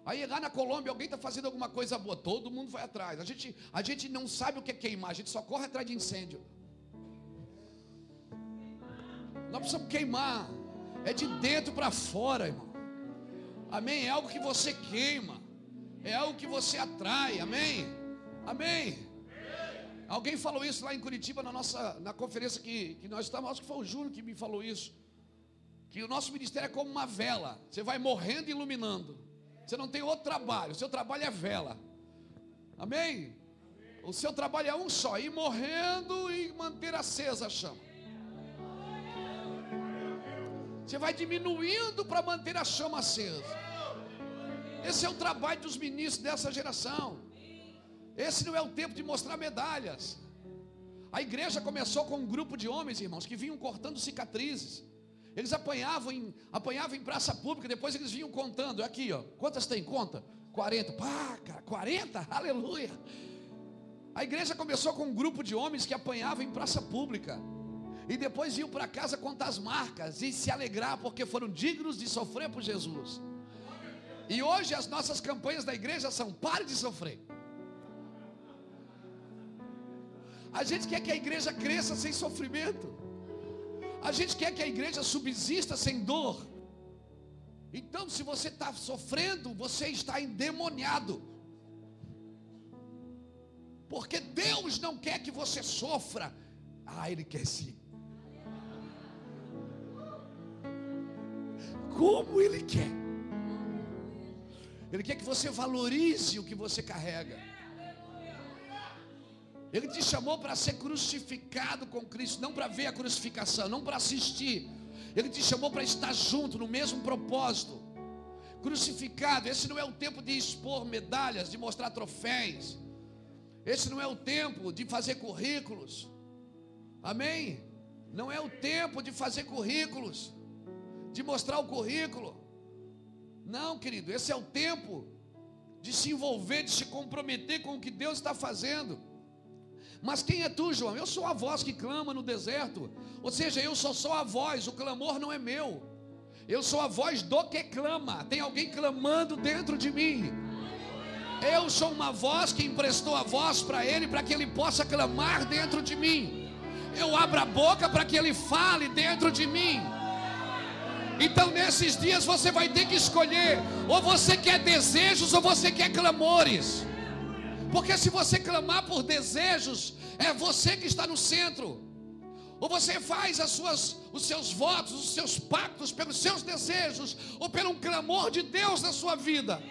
Aí lá na Colômbia alguém está fazendo alguma coisa boa, todo mundo vai atrás. A gente, a gente não sabe o que é queimar, a gente só corre atrás de incêndio. Nós precisamos queimar, é de dentro para fora, irmão. Amém? É algo que você queima, é algo que você atrai, amém? Amém? Alguém falou isso lá em Curitiba na nossa na conferência que, que nós estávamos, acho que foi o Júnior que me falou isso. Que o nosso ministério é como uma vela. Você vai morrendo e iluminando. Você não tem outro trabalho. O seu trabalho é vela. Amém? O seu trabalho é um só: ir morrendo e manter acesa a chama. Você vai diminuindo para manter a chama acesa. Esse é o trabalho dos ministros dessa geração. Esse não é o tempo de mostrar medalhas. A igreja começou com um grupo de homens, irmãos, que vinham cortando cicatrizes. Eles apanhavam em, apanhavam em praça pública, depois eles vinham contando. Aqui, ó. Quantas tem? Conta. 40. Pá, cara, 40? [laughs] Aleluia. A igreja começou com um grupo de homens que apanhavam em praça pública. E depois iam para casa contar as marcas e se alegrar porque foram dignos de sofrer por Jesus. E hoje as nossas campanhas da igreja são pare de sofrer. A gente quer que a igreja cresça sem sofrimento. A gente quer que a igreja subsista sem dor. Então, se você está sofrendo, você está endemoniado. Porque Deus não quer que você sofra. Ah, Ele quer sim. Como Ele quer. Ele quer que você valorize o que você carrega. Ele te chamou para ser crucificado com Cristo, não para ver a crucificação, não para assistir. Ele te chamou para estar junto no mesmo propósito. crucificado. Esse não é o tempo de expor medalhas, de mostrar troféus. Esse não é o tempo de fazer currículos. Amém? Não é o tempo de fazer currículos, de mostrar o currículo. Não, querido, esse é o tempo de se envolver, de se comprometer com o que Deus está fazendo. Mas quem é tu, João? Eu sou a voz que clama no deserto. Ou seja, eu só sou a voz, o clamor não é meu. Eu sou a voz do que clama. Tem alguém clamando dentro de mim. Eu sou uma voz que emprestou a voz para ele, para que ele possa clamar dentro de mim. Eu abro a boca para que ele fale dentro de mim. Então, nesses dias, você vai ter que escolher: ou você quer desejos, ou você quer clamores. Porque se você clamar por desejos, é você que está no centro. Ou você faz as suas, os seus votos, os seus pactos pelos seus desejos, ou pelo clamor de Deus na sua vida.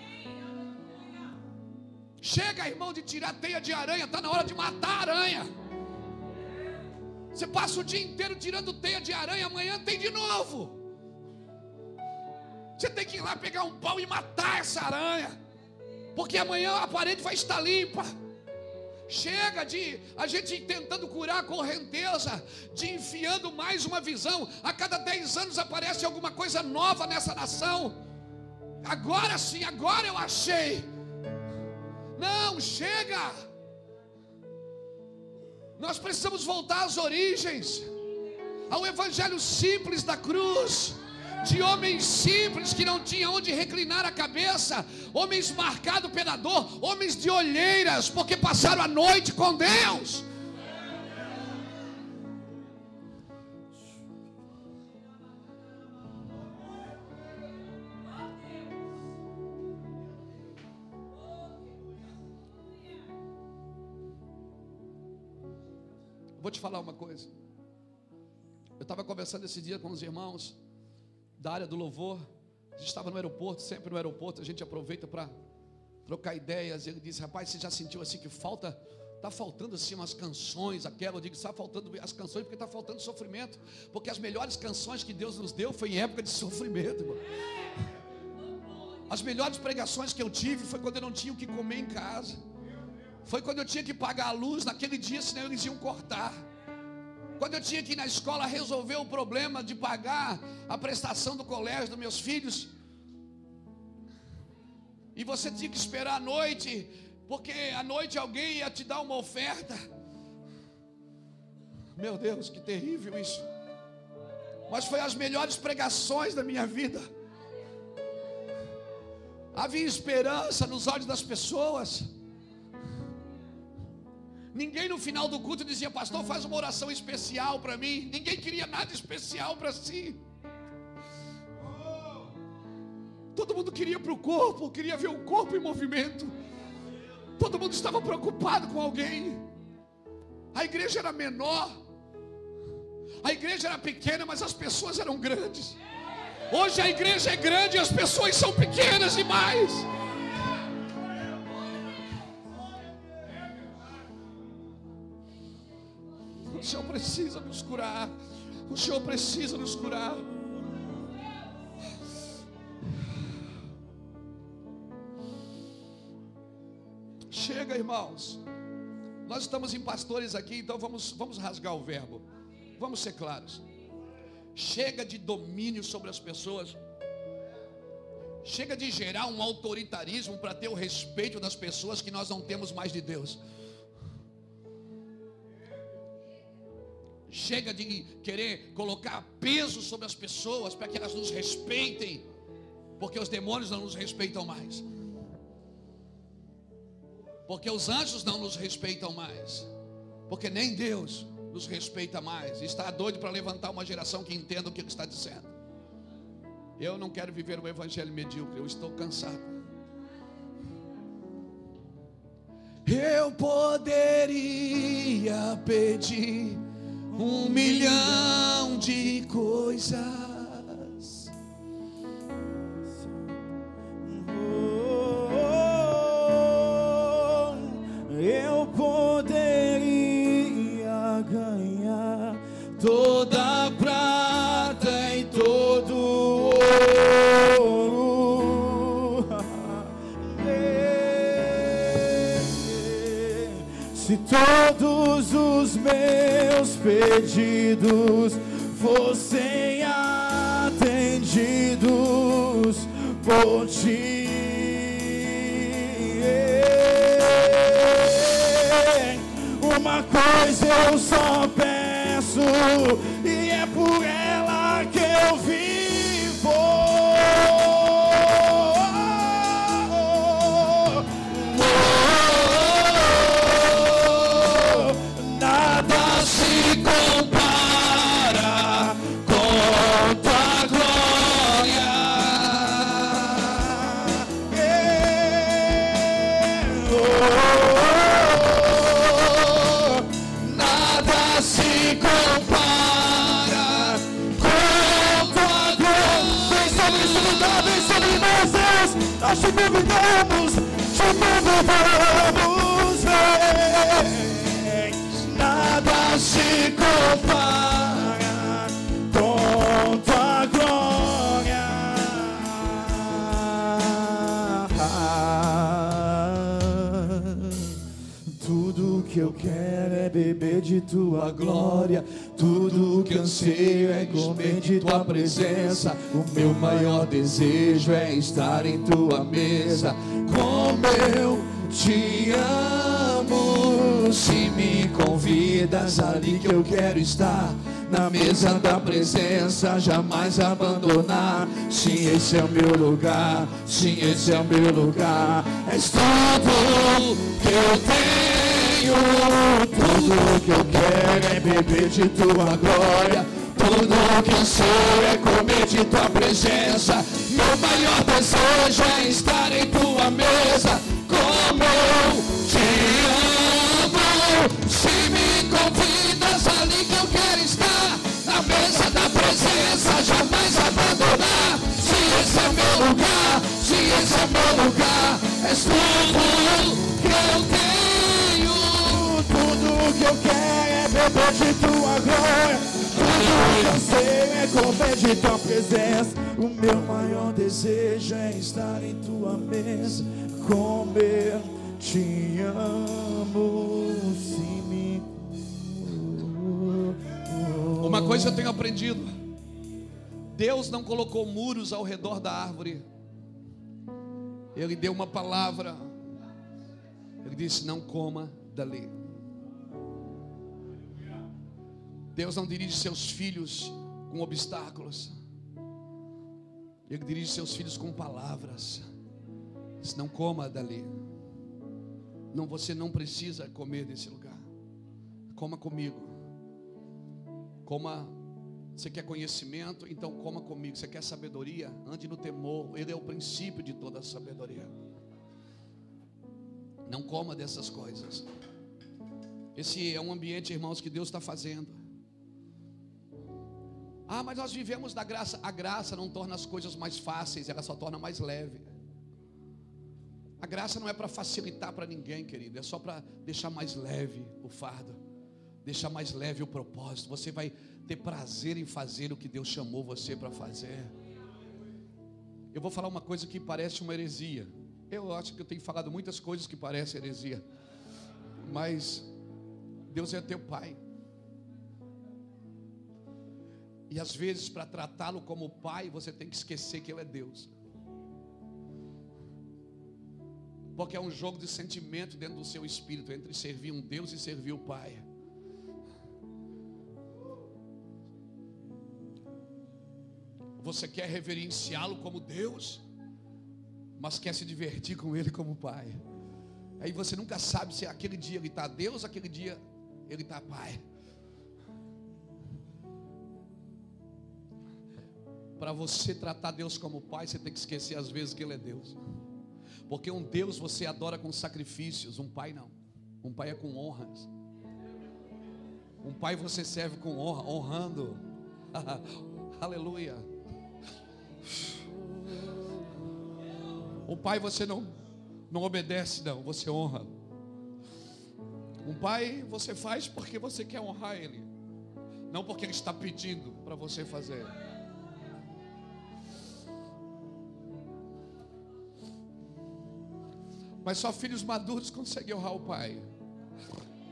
Chega, irmão, de tirar teia de aranha, está na hora de matar a aranha. Você passa o dia inteiro tirando teia de aranha, amanhã tem de novo. Você tem que ir lá pegar um pau e matar essa aranha, porque amanhã a parede vai estar limpa. Chega de a gente tentando curar a correnteza, de enfiando mais uma visão. A cada dez anos aparece alguma coisa nova nessa nação. Agora sim, agora eu achei. Não, chega. Nós precisamos voltar às origens, ao evangelho simples da cruz de homens simples que não tinham onde reclinar a cabeça, homens marcados pela dor, homens de olheiras, porque passaram a noite com Deus. Vou te falar uma coisa. Eu estava conversando esse dia com os irmãos da área do louvor. A gente estava no aeroporto, sempre no aeroporto, a gente aproveita para trocar ideias. Ele disse: Rapaz, você já sentiu assim que falta, está faltando assim umas canções, aquela. Eu digo: Está faltando as canções porque está faltando sofrimento. Porque as melhores canções que Deus nos deu foi em época de sofrimento, irmão. As melhores pregações que eu tive foi quando eu não tinha o que comer em casa. Foi quando eu tinha que pagar a luz naquele dia, senão eles iam cortar. Quando eu tinha que ir na escola resolver o problema de pagar a prestação do colégio dos meus filhos, e você tinha que esperar a noite, porque à noite alguém ia te dar uma oferta. Meu Deus, que terrível isso. Mas foi as melhores pregações da minha vida. Havia esperança nos olhos das pessoas. Ninguém no final do culto dizia, pastor, faz uma oração especial para mim. Ninguém queria nada especial para si. Todo mundo queria para o corpo, queria ver o corpo em movimento. Todo mundo estava preocupado com alguém. A igreja era menor, a igreja era pequena, mas as pessoas eram grandes. Hoje a igreja é grande e as pessoas são pequenas demais. O Senhor precisa nos curar. O Senhor precisa nos curar. Chega, irmãos. Nós estamos em pastores aqui, então vamos, vamos rasgar o verbo. Vamos ser claros. Chega de domínio sobre as pessoas. Chega de gerar um autoritarismo para ter o respeito das pessoas que nós não temos mais de Deus. Chega de querer colocar peso sobre as pessoas para que elas nos respeitem, porque os demônios não nos respeitam mais. Porque os anjos não nos respeitam mais. Porque nem Deus nos respeita mais. Está doido para levantar uma geração que entenda o que ele está dizendo. Eu não quero viver o evangelho medíocre, eu estou cansado. Eu poderia pedir um milhão de coisas. Pedidos fossem atendidos por ti. Uma coisa eu só peço, beber de tua glória. Tudo que anseio é comer de tua presença. O meu maior desejo é estar em tua mesa. Como eu te amo. Se me convidas ali que eu quero estar. Na mesa da presença, jamais abandonar. Sim, esse é o meu lugar. Sim, esse é o meu lugar. És tudo que eu tenho. Tudo que eu quero é beber de tua glória. Tudo que eu sei é comer de tua presença. Meu maior desejo é estar em tua mesa. Como eu te amo. Se me convidas ali que eu quero estar. Na mesa da presença, jamais abandonar. Se esse é meu lugar, se esse é meu lugar. És tudo que eu tenho. Tudo que eu quero é beber de tua glória. Tudo que eu sei é comer de tua presença. O meu maior desejo é estar em tua mesa. Comer, te amo. Se me. Uma coisa eu tenho aprendido: Deus não colocou muros ao redor da árvore, Ele deu uma palavra, Ele disse: Não coma dali. Deus não dirige seus filhos com obstáculos, Ele dirige seus filhos com palavras. Não coma dali. Não, você não precisa comer desse lugar. Coma comigo. Coma. Você quer conhecimento? Então coma comigo. Você quer sabedoria? Ande no temor. Ele é o princípio de toda a sabedoria. Não coma dessas coisas. Esse é um ambiente, irmãos, que Deus está fazendo. Ah, mas nós vivemos da graça. A graça não torna as coisas mais fáceis, ela só torna mais leve. A graça não é para facilitar para ninguém, querido, é só para deixar mais leve o fardo, deixar mais leve o propósito. Você vai ter prazer em fazer o que Deus chamou você para fazer. Eu vou falar uma coisa que parece uma heresia. Eu acho que eu tenho falado muitas coisas que parecem heresia, mas Deus é teu Pai. E às vezes, para tratá-lo como pai, você tem que esquecer que Ele é Deus. Porque é um jogo de sentimento dentro do seu espírito entre servir um Deus e servir o Pai. Você quer reverenciá-lo como Deus, mas quer se divertir com Ele como Pai. Aí você nunca sabe se aquele dia ele está Deus, aquele dia ele está Pai. Para você tratar Deus como Pai, você tem que esquecer às vezes que Ele é Deus. Porque um Deus você adora com sacrifícios, um pai não. Um pai é com honras. Um pai você serve com honra, honrando. [laughs] Aleluia. O pai você não não obedece não, você honra. Um pai você faz porque você quer honrar ele, não porque ele está pedindo para você fazer. Mas só filhos maduros conseguem honrar o pai.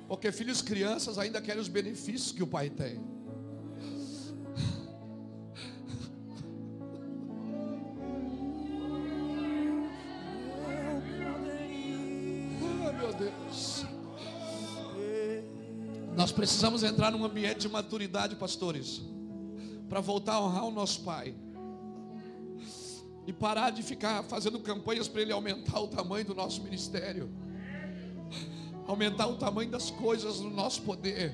Porque filhos crianças ainda querem os benefícios que o pai tem. Ah, meu Deus. Nós precisamos entrar num ambiente de maturidade, pastores, para voltar a honrar o nosso pai. E parar de ficar fazendo campanhas para ele aumentar o tamanho do nosso ministério aumentar o tamanho das coisas no nosso poder.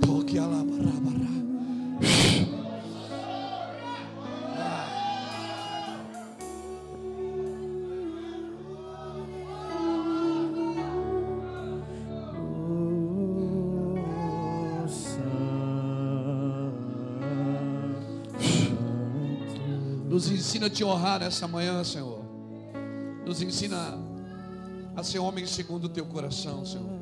Toque a labarabara. Ensina a te honrar nessa manhã, Senhor. Nos ensina a ser homem segundo o teu coração, Senhor.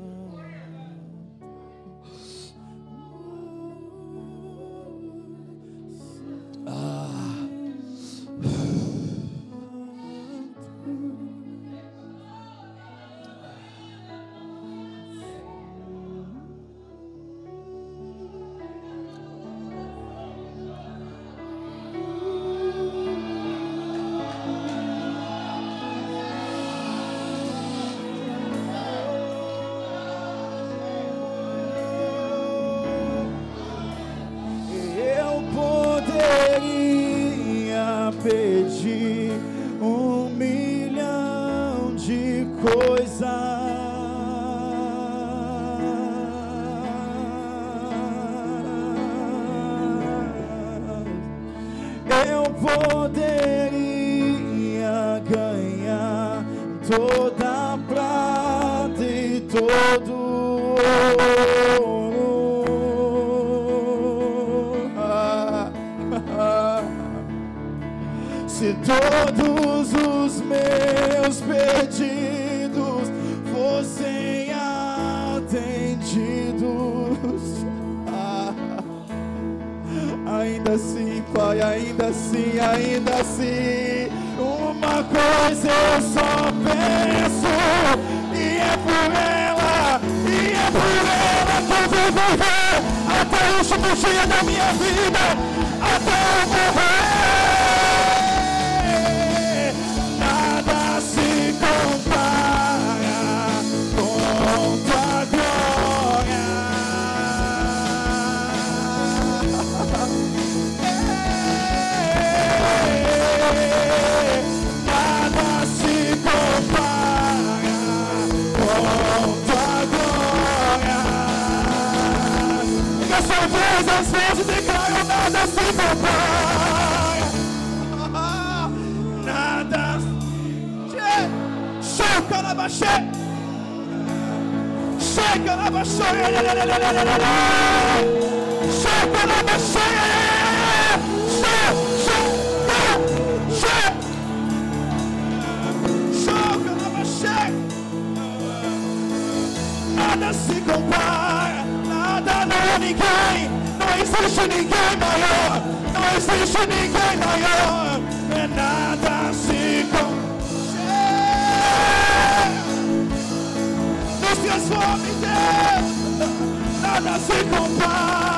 Toda prata e todo ouro. [laughs] Se todos os meus pedidos fossem atendidos, [laughs] ainda assim, Pai, ainda assim, ainda assim, uma coisa eu só peço, e é por ela, e é por ela que eu vou viver até o último dia da minha vida, até eu morrer. Vez as vezes declaro nada se compara. Nada. Na baixé. Chega na baixé. Choca na. Choca na. Nada se compara, nada não ninguém, não existe ninguém maior, não existe ninguém maior, é nada se compara. Nos transforme, Deus, nada se compara.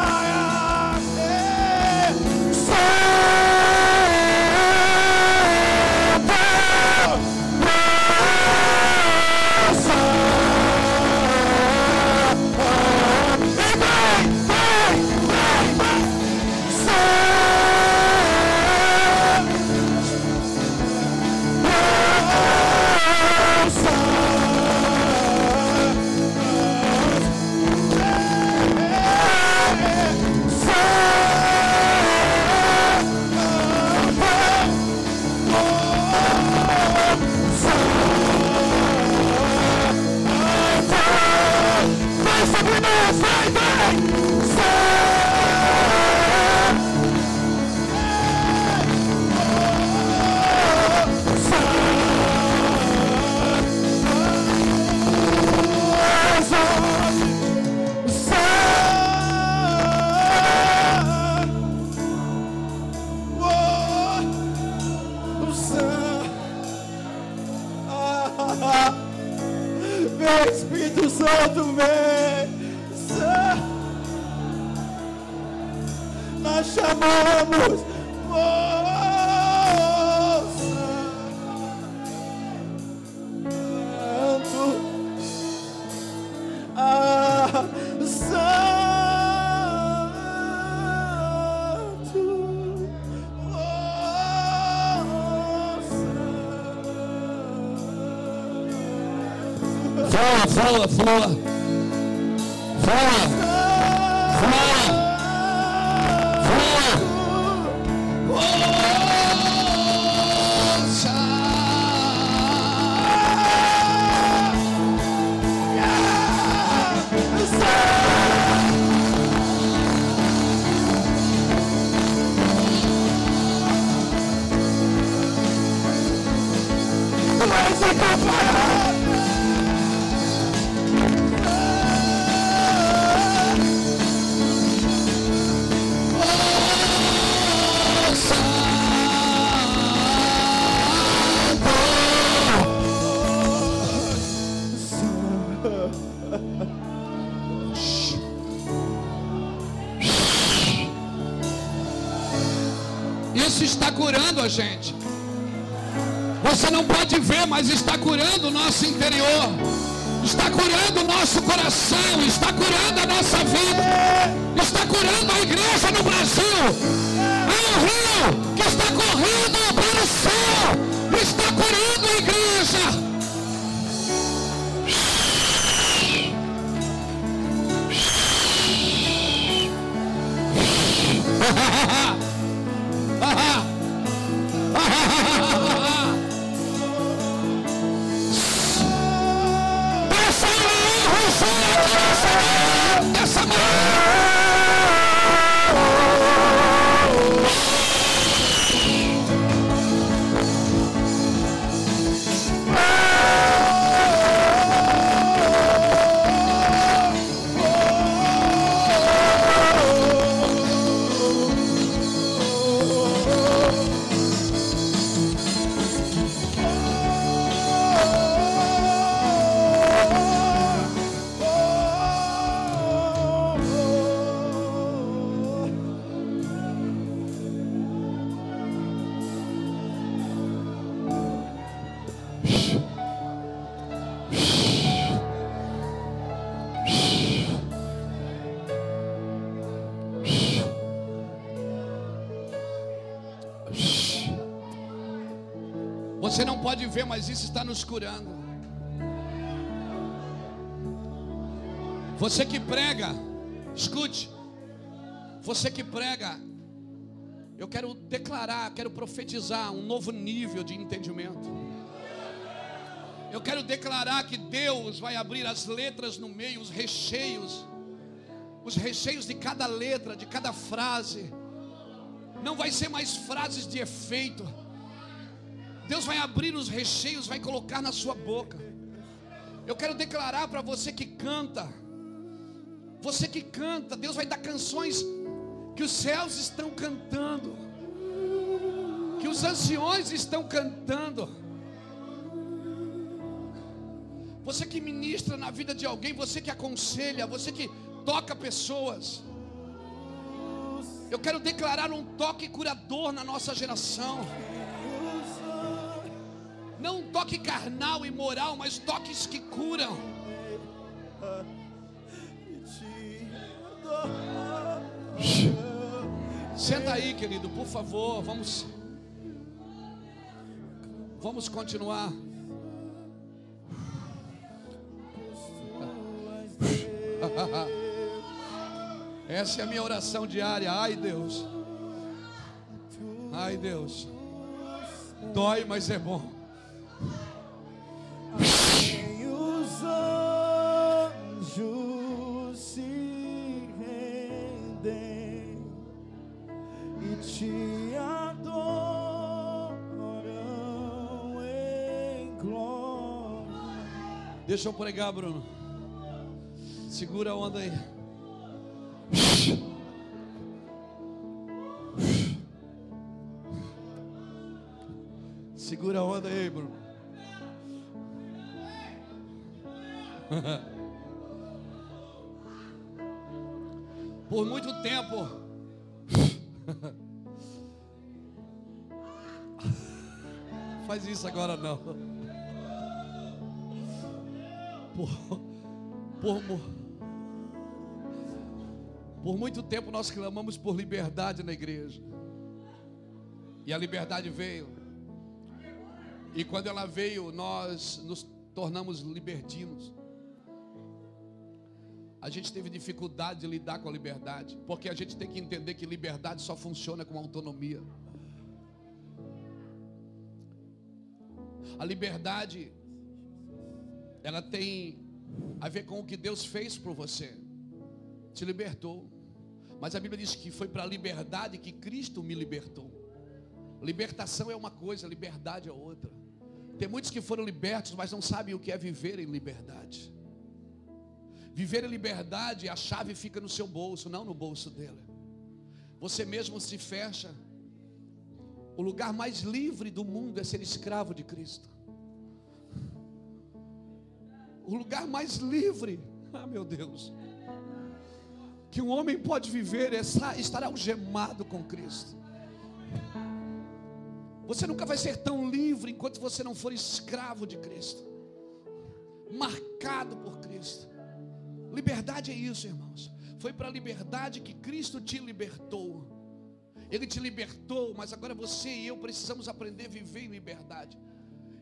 Mas está curando o nosso interior. Está curando o nosso coração, está curando a nossa vida, está curando a igreja no Brasil. É um rio que está correndo para o céu, está curando a igreja. [laughs] ver, mas isso está nos curando. Você que prega, escute. Você que prega, eu quero declarar, quero profetizar um novo nível de entendimento. Eu quero declarar que Deus vai abrir as letras no meio, os recheios, os recheios de cada letra, de cada frase. Não vai ser mais frases de efeito Deus vai abrir os recheios, vai colocar na sua boca. Eu quero declarar para você que canta, você que canta, Deus vai dar canções que os céus estão cantando, que os anciões estão cantando. Você que ministra na vida de alguém, você que aconselha, você que toca pessoas. Eu quero declarar um toque curador na nossa geração. Não toque carnal e moral, mas toques que curam. Senta aí, querido, por favor. Vamos. Vamos continuar. [laughs] Essa é a minha oração diária. Ai, Deus. Ai, Deus. Dói, mas é bom. Deixa eu pregar, Bruno. Segura a onda aí. Segura a onda aí, Bruno. Por muito tempo. Faz isso agora não. Por, por, por muito tempo nós clamamos por liberdade na igreja. E a liberdade veio. E quando ela veio, nós nos tornamos libertinos. A gente teve dificuldade de lidar com a liberdade, porque a gente tem que entender que liberdade só funciona com autonomia. A liberdade, ela tem a ver com o que Deus fez por você, te libertou. Mas a Bíblia diz que foi para a liberdade que Cristo me libertou. Libertação é uma coisa, liberdade é outra. Tem muitos que foram libertos, mas não sabem o que é viver em liberdade. Viver em liberdade, a chave fica no seu bolso, não no bolso dele. Você mesmo se fecha. O lugar mais livre do mundo é ser escravo de Cristo. O lugar mais livre, ah meu Deus, que um homem pode viver é estar algemado com Cristo. Você nunca vai ser tão livre enquanto você não for escravo de Cristo, marcado por Cristo. Liberdade é isso, irmãos. Foi para a liberdade que Cristo te libertou. Ele te libertou, mas agora você e eu precisamos aprender a viver em liberdade.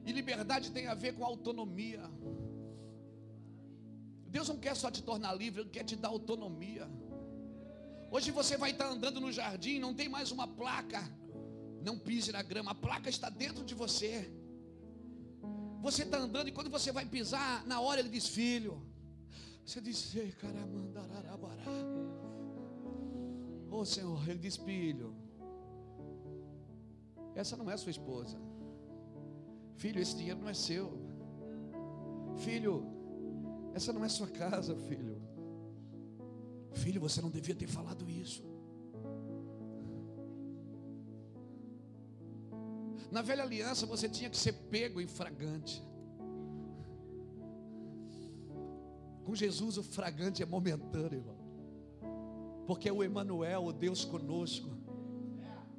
E liberdade tem a ver com autonomia. Deus não quer só te tornar livre, Ele quer te dar autonomia. Hoje você vai estar andando no jardim, não tem mais uma placa. Não pise na grama, a placa está dentro de você. Você está andando e quando você vai pisar, na hora ele diz: Filho, você diz, ei, caramandararabará. Ô oh, Senhor, ele diz, filho, essa não é sua esposa. Filho, esse dinheiro não é seu. Filho, essa não é sua casa, filho. Filho, você não devia ter falado isso. Na velha aliança você tinha que ser pego em fragante. Com Jesus o fragante é momentâneo, irmão. Porque é o Emanuel, o Deus conosco.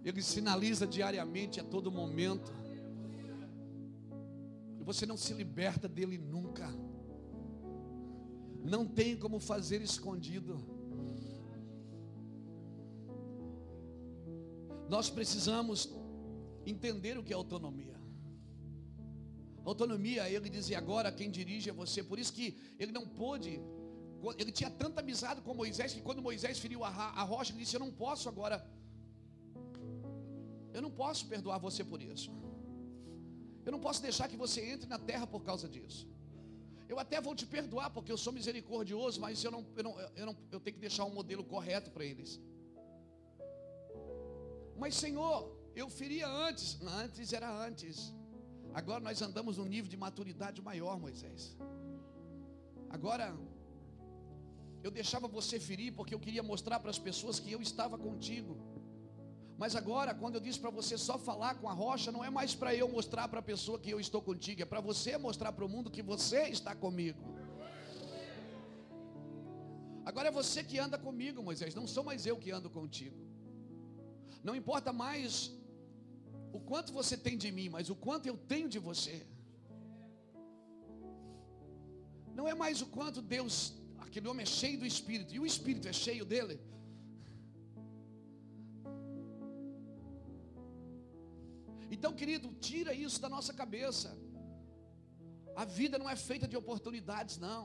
Ele sinaliza diariamente a todo momento. E você não se liberta dele nunca. Não tem como fazer escondido. Nós precisamos entender o que é autonomia. Autonomia, ele dizia agora quem dirige é você. Por isso que ele não pôde. Ele tinha tanta amizade com Moisés que quando Moisés feriu a, rocha, ele disse: Eu não posso agora. Eu não posso perdoar você por isso. Eu não posso deixar que você entre na terra por causa disso. Eu até vou te perdoar porque eu sou misericordioso, mas eu não, eu não, eu não, eu tenho que deixar um modelo correto para eles. Mas Senhor, eu feria antes, antes era antes. Agora nós andamos num nível de maturidade maior, Moisés. Agora, eu deixava você ferir porque eu queria mostrar para as pessoas que eu estava contigo. Mas agora, quando eu disse para você só falar com a rocha, não é mais para eu mostrar para a pessoa que eu estou contigo, é para você mostrar para o mundo que você está comigo. Agora é você que anda comigo, Moisés, não sou mais eu que ando contigo. Não importa mais o quanto você tem de mim, mas o quanto eu tenho de você. Não é mais o quanto Deus, aquele homem é cheio do Espírito, e o Espírito é cheio dele. Então, querido, tira isso da nossa cabeça. A vida não é feita de oportunidades, não.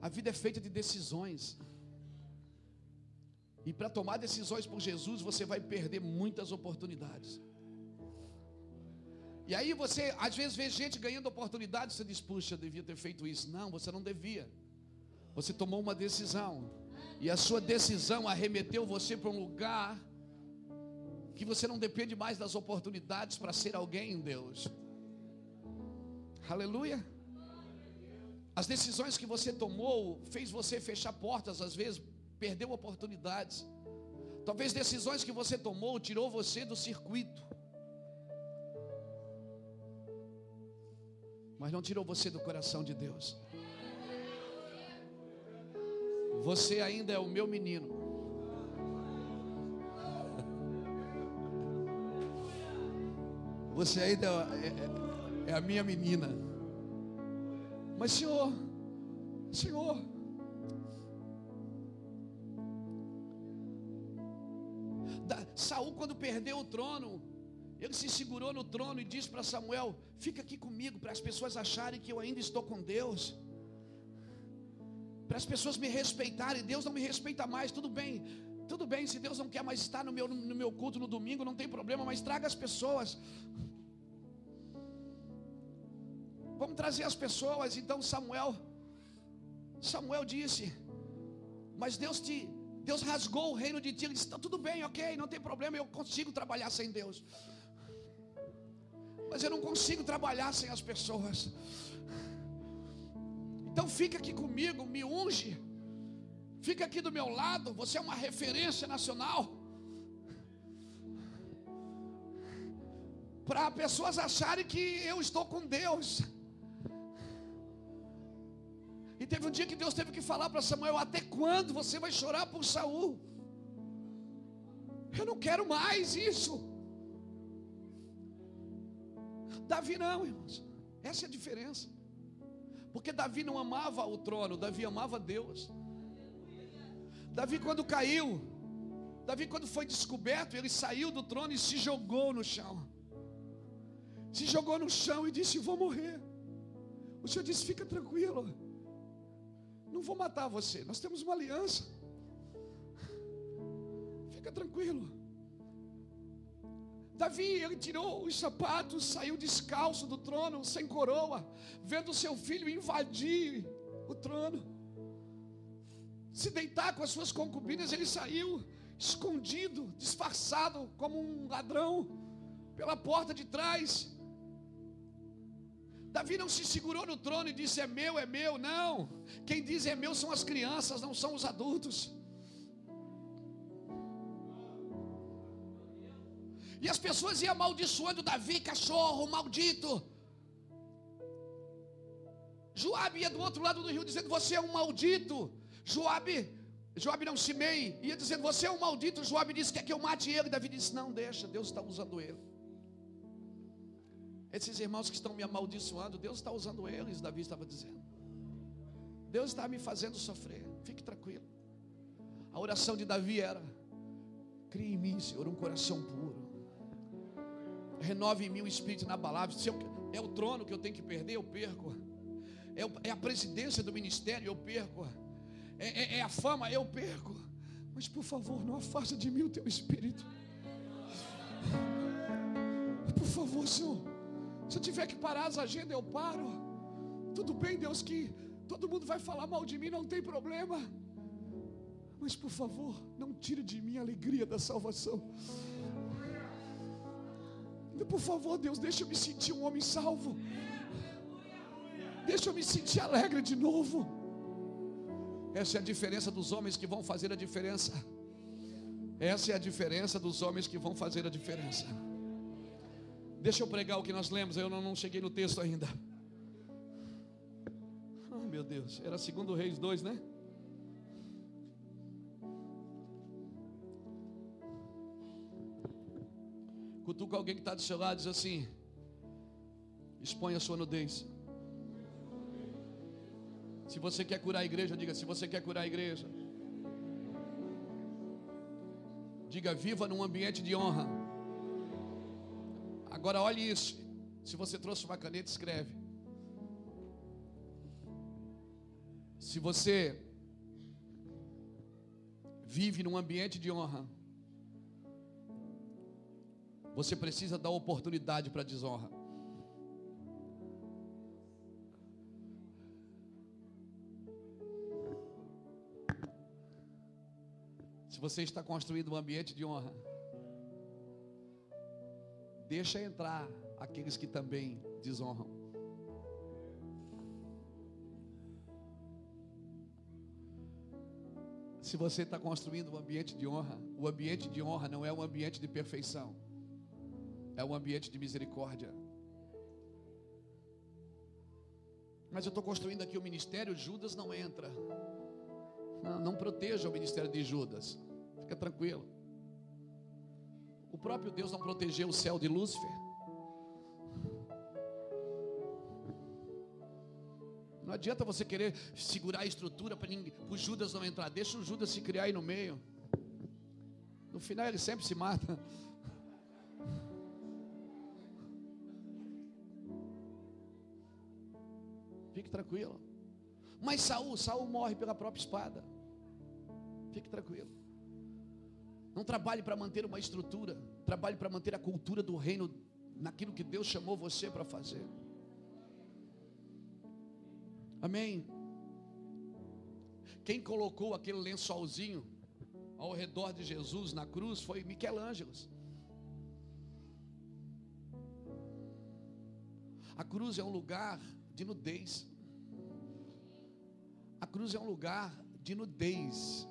A vida é feita de decisões. E para tomar decisões por Jesus, você vai perder muitas oportunidades. E aí você, às vezes, vê gente ganhando oportunidades, você diz, puxa, devia ter feito isso. Não, você não devia. Você tomou uma decisão. E a sua decisão arremeteu você para um lugar que você não depende mais das oportunidades para ser alguém em Deus. Aleluia. As decisões que você tomou fez você fechar portas às vezes, perdeu oportunidades. Talvez decisões que você tomou tirou você do circuito. Mas não tirou você do coração de Deus. Você ainda é o meu menino. Você ainda é, é, é a minha menina. Mas, Senhor, Senhor, Saul, quando perdeu o trono, ele se segurou no trono e disse para Samuel: Fica aqui comigo, para as pessoas acharem que eu ainda estou com Deus para as pessoas me respeitarem. Deus não me respeita mais, tudo bem. Tudo bem, se Deus não quer mais estar no meu, no meu culto no domingo, não tem problema, mas traga as pessoas. Vamos trazer as pessoas. Então Samuel, Samuel disse, mas Deus te, Deus rasgou o reino de ti. Ele disse: tá tudo bem, ok, não tem problema, eu consigo trabalhar sem Deus. Mas eu não consigo trabalhar sem as pessoas. Então fica aqui comigo, me unge. Fica aqui do meu lado, você é uma referência nacional. Para pessoas acharem que eu estou com Deus. E teve um dia que Deus teve que falar para Samuel: Até quando você vai chorar por Saul? Eu não quero mais isso. Davi não, irmãos. Essa é a diferença. Porque Davi não amava o trono, Davi amava Deus. Davi, quando caiu, Davi, quando foi descoberto, ele saiu do trono e se jogou no chão. Se jogou no chão e disse: Vou morrer. O Senhor disse: Fica tranquilo, não vou matar você. Nós temos uma aliança. Fica tranquilo. Davi, ele tirou os sapatos, saiu descalço do trono, sem coroa, vendo seu filho invadir o trono, se deitar com as suas concubinas, ele saiu escondido, disfarçado como um ladrão, pela porta de trás. Davi não se segurou no trono e disse: É meu, é meu. Não, quem diz é meu são as crianças, não são os adultos. E as pessoas iam amaldiçoando Davi, cachorro, maldito. Joabe ia do outro lado do rio dizendo: Você é um maldito. Joabe, Joabe não Simei, ia dizendo: Você é um maldito. Joabe disse: Quer que eu mate ele? Davi disse: Não, deixa, Deus está usando ele. Esses irmãos que estão me amaldiçoando, Deus está usando eles, Davi estava dizendo. Deus está me fazendo sofrer, fique tranquilo. A oração de Davi era: Crie em mim, Senhor, um coração puro renove em mim o espírito inabalável. Se eu, é o trono que eu tenho que perder, eu perco. É, é a presidência do ministério, eu perco. É, é, é a fama, eu perco. Mas por favor, não afasta de mim o teu espírito. Por favor, Senhor. Se eu tiver que parar as agendas, eu paro. Tudo bem, Deus, que todo mundo vai falar mal de mim, não tem problema. Mas por favor, não tire de mim a alegria da salvação. Por favor, Deus, deixa eu me sentir um homem salvo. Deixa eu me sentir alegre de novo. Essa é a diferença dos homens que vão fazer a diferença. Essa é a diferença dos homens que vão fazer a diferença. Deixa eu pregar o que nós lemos, eu não, não cheguei no texto ainda. [laughs] Oh meu Deus, era segundo Reis 2, né? Cutuca alguém que está do seu lado e diz assim: expõe a sua nudez. Se você quer curar a igreja, diga: se você quer curar a igreja, diga: viva num ambiente de honra. Agora olhe isso. Se você trouxe uma caneta, escreve. Se você vive num ambiente de honra, você precisa dar oportunidade para desonra. Se você está construindo um ambiente de honra, deixa entrar aqueles que também desonram. Se você está construindo um ambiente de honra, o ambiente de honra não é um ambiente de perfeição é um ambiente de misericórdia. Mas eu estou construindo aqui o ministério, Judas não entra. Não, não proteja o ministério de Judas. Fica tranquilo. O próprio Deus não protegeu o céu de Lúcifer. Não adianta você querer segurar a estrutura para o Judas não entrar. Deixa o Judas se criar aí no meio. No final ele sempre se mata. Fique tranquilo. Mas Saul, Saul morre pela própria espada. Fique tranquilo. Não trabalhe para manter uma estrutura, trabalhe para manter a cultura do reino naquilo que Deus chamou você para fazer. Amém. Quem colocou aquele lençolzinho ao redor de Jesus na cruz foi Michelangelo. A cruz é um lugar de nudez. A cruz é um lugar de nudez.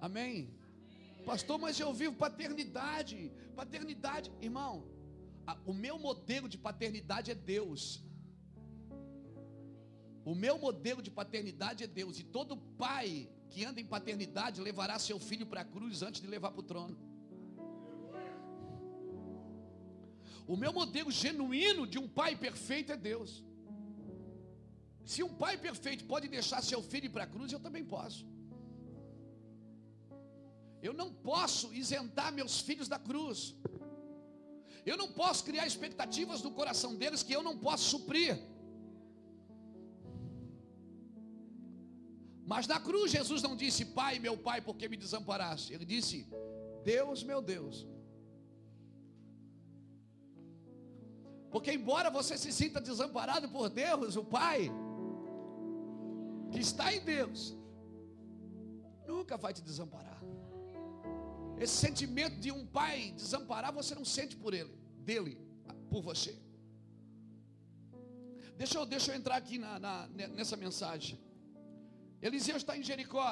Amém? Pastor, mas eu vivo paternidade. Paternidade, irmão. o meu modelo de paternidade é Deus. O meu modelo de paternidade é Deus. E todo pai que anda em paternidade levará seu filho para a cruz antes de levar para o trono. O meu modelo genuíno de um pai perfeito é Deus. Se um pai perfeito pode deixar seu filho para a cruz, eu também posso. Eu não posso isentar meus filhos da cruz. Eu não posso criar expectativas no coração deles que eu não posso suprir. Mas na cruz Jesus não disse, Pai, meu Pai, porque me desamparaste. Ele disse, Deus, meu Deus. Porque embora você se sinta desamparado por Deus, o Pai, que está em Deus, nunca vai te desamparar. Esse sentimento de um pai desamparar, você não sente por ele, dele, por você. Deixa eu, deixa eu entrar aqui na, na, nessa mensagem. Eliseu está em Jericó.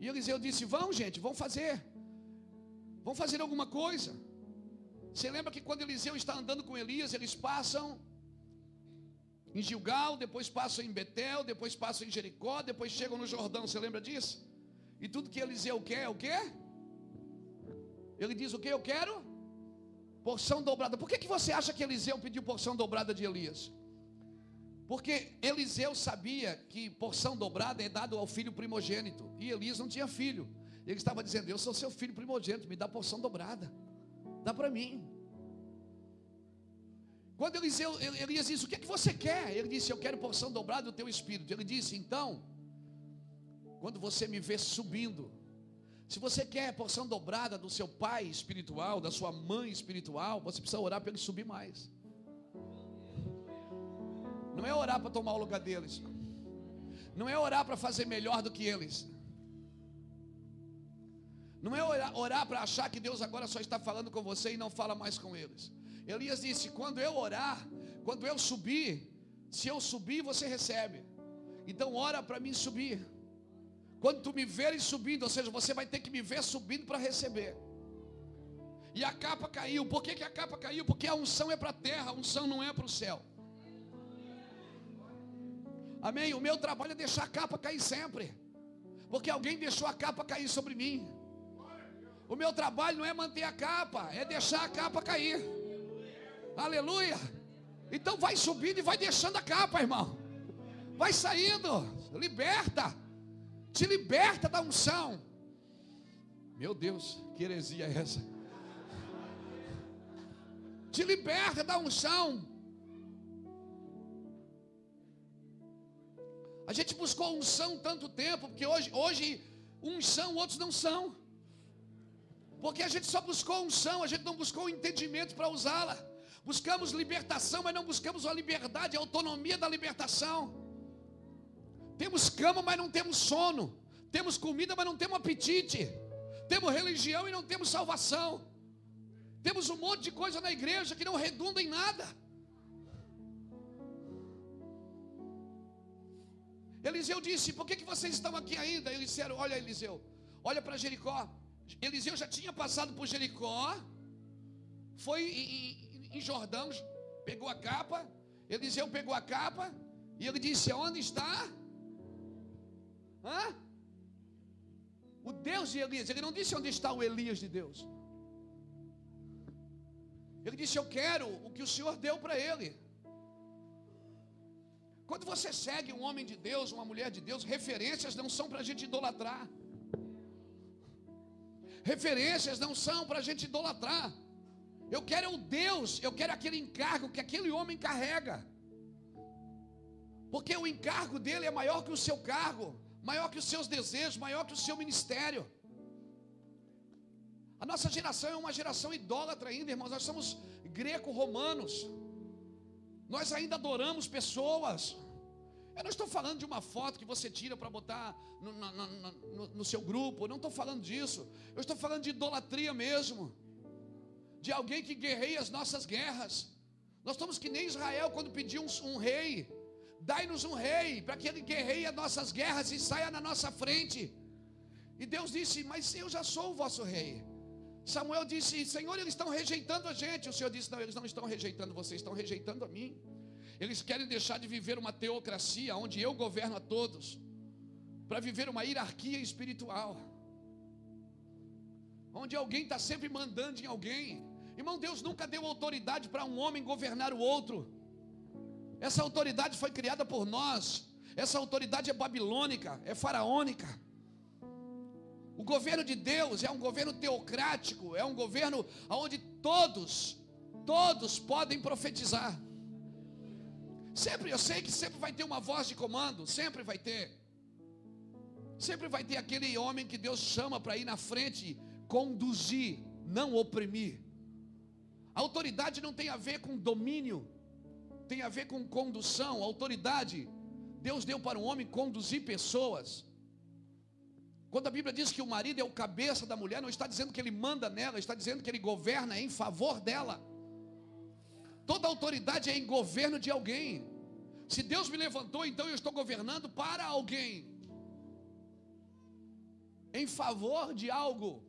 E Eliseu disse: Vão, gente, vão fazer. Vão fazer alguma coisa. Você lembra que quando Eliseu está andando com Elias, eles passam em Gilgal, depois passam em Betel, depois passam em Jericó, depois chegam no Jordão. Você lembra disso? E tudo que Eliseu quer é o quê? Ele diz o que? Eu quero porção dobrada. Por que, que você acha que Eliseu pediu porção dobrada de Elias? Porque Eliseu sabia que porção dobrada é dado ao filho primogênito. E Elias não tinha filho. Ele estava dizendo: Eu sou seu filho primogênito, me dá porção dobrada. Dá para mim. Quando Eliseu, Elias disse: O que, é que você quer? Ele disse: Eu quero porção dobrada do teu espírito. Ele disse: Então, quando você me vê subindo, se você quer porção dobrada do seu pai espiritual, da sua mãe espiritual, você precisa orar para ele subir mais. Não é orar para tomar o lugar deles. Não é orar para fazer melhor do que eles. Não é orar, orar para achar que Deus agora só está falando com você e não fala mais com eles. Elias disse: quando eu orar, quando eu subir, se eu subir, você recebe. Então ora para mim subir. Quando tu me veres subindo, ou seja, você vai ter que me ver subindo para receber. E a capa caiu. Por que, que a capa caiu? Porque a unção é para a terra, a unção não é para o céu. Amém? O meu trabalho é deixar a capa cair sempre. Porque alguém deixou a capa cair sobre mim. O meu trabalho não é manter a capa, é deixar a capa cair. Aleluia. Então vai subindo e vai deixando a capa, irmão. Vai saindo. Liberta. Te liberta da unção. Meu Deus, que heresia é essa? Te liberta da unção. A gente buscou unção tanto tempo, porque hoje, hoje uns são, outros não são. Porque a gente só buscou unção, a gente não buscou entendimento para usá-la. Buscamos libertação, mas não buscamos a liberdade, a autonomia da libertação. Temos cama, mas não temos sono. Temos comida, mas não temos apetite. Temos religião e não temos salvação. Temos um monte de coisa na igreja que não redunda em nada. Eliseu disse: Por que, que vocês estão aqui ainda? Eles disseram: Olha, Eliseu, olha para Jericó. Eliseu já tinha passado por Jericó, foi em, em, em Jordão, pegou a capa. Eliseu pegou a capa e ele disse: Onde está Hã? O Deus de Elias, ele não disse onde está o Elias de Deus. Ele disse: Eu quero o que o Senhor deu para ele. Quando você segue um homem de Deus, uma mulher de Deus, referências não são para a gente idolatrar. Referências não são para a gente idolatrar. Eu quero o Deus, eu quero aquele encargo que aquele homem carrega. Porque o encargo dele é maior que o seu cargo, maior que os seus desejos, maior que o seu ministério. A nossa geração é uma geração idólatra ainda, irmãos. Nós somos greco-romanos. Nós ainda adoramos pessoas. Eu não estou falando de uma foto que você tira para botar no, no, no, no, seu grupo. Eu não estou falando disso. Eu estou falando de idolatria mesmo. De alguém que guerreia as nossas guerras. Nós estamos que nem Israel quando pediu um, um rei. Dai-nos um rei para que ele guerreie as nossas guerras e saia na nossa frente. E Deus disse: Mas eu já sou o vosso rei. Samuel disse: Senhor, eles estão rejeitando a gente. O Senhor disse: Não, eles não estão rejeitando vocês, estão rejeitando a mim. Eles querem deixar de viver uma teocracia onde eu governo a todos, para viver uma hierarquia espiritual, onde alguém está sempre mandando em alguém. Irmão, Deus nunca deu autoridade para um homem governar o outro. Essa autoridade foi criada por nós. Essa autoridade é babilônica, é faraônica. O governo de Deus é um governo teocrático, é um governo onde todos, todos podem profetizar. Sempre, eu sei que sempre vai ter uma voz de comando, sempre vai ter. Sempre vai ter aquele homem que Deus chama para ir na frente, conduzir, não oprimir. A autoridade não tem a ver com domínio, tem a ver com condução. Autoridade, Deus deu para o homem conduzir pessoas. Quando a Bíblia diz que o marido é o cabeça da mulher, não está dizendo que ele manda nela, está dizendo que ele governa em favor dela. Toda autoridade é em governo de alguém. Se Deus me levantou, então eu estou governando para alguém. Em favor de algo.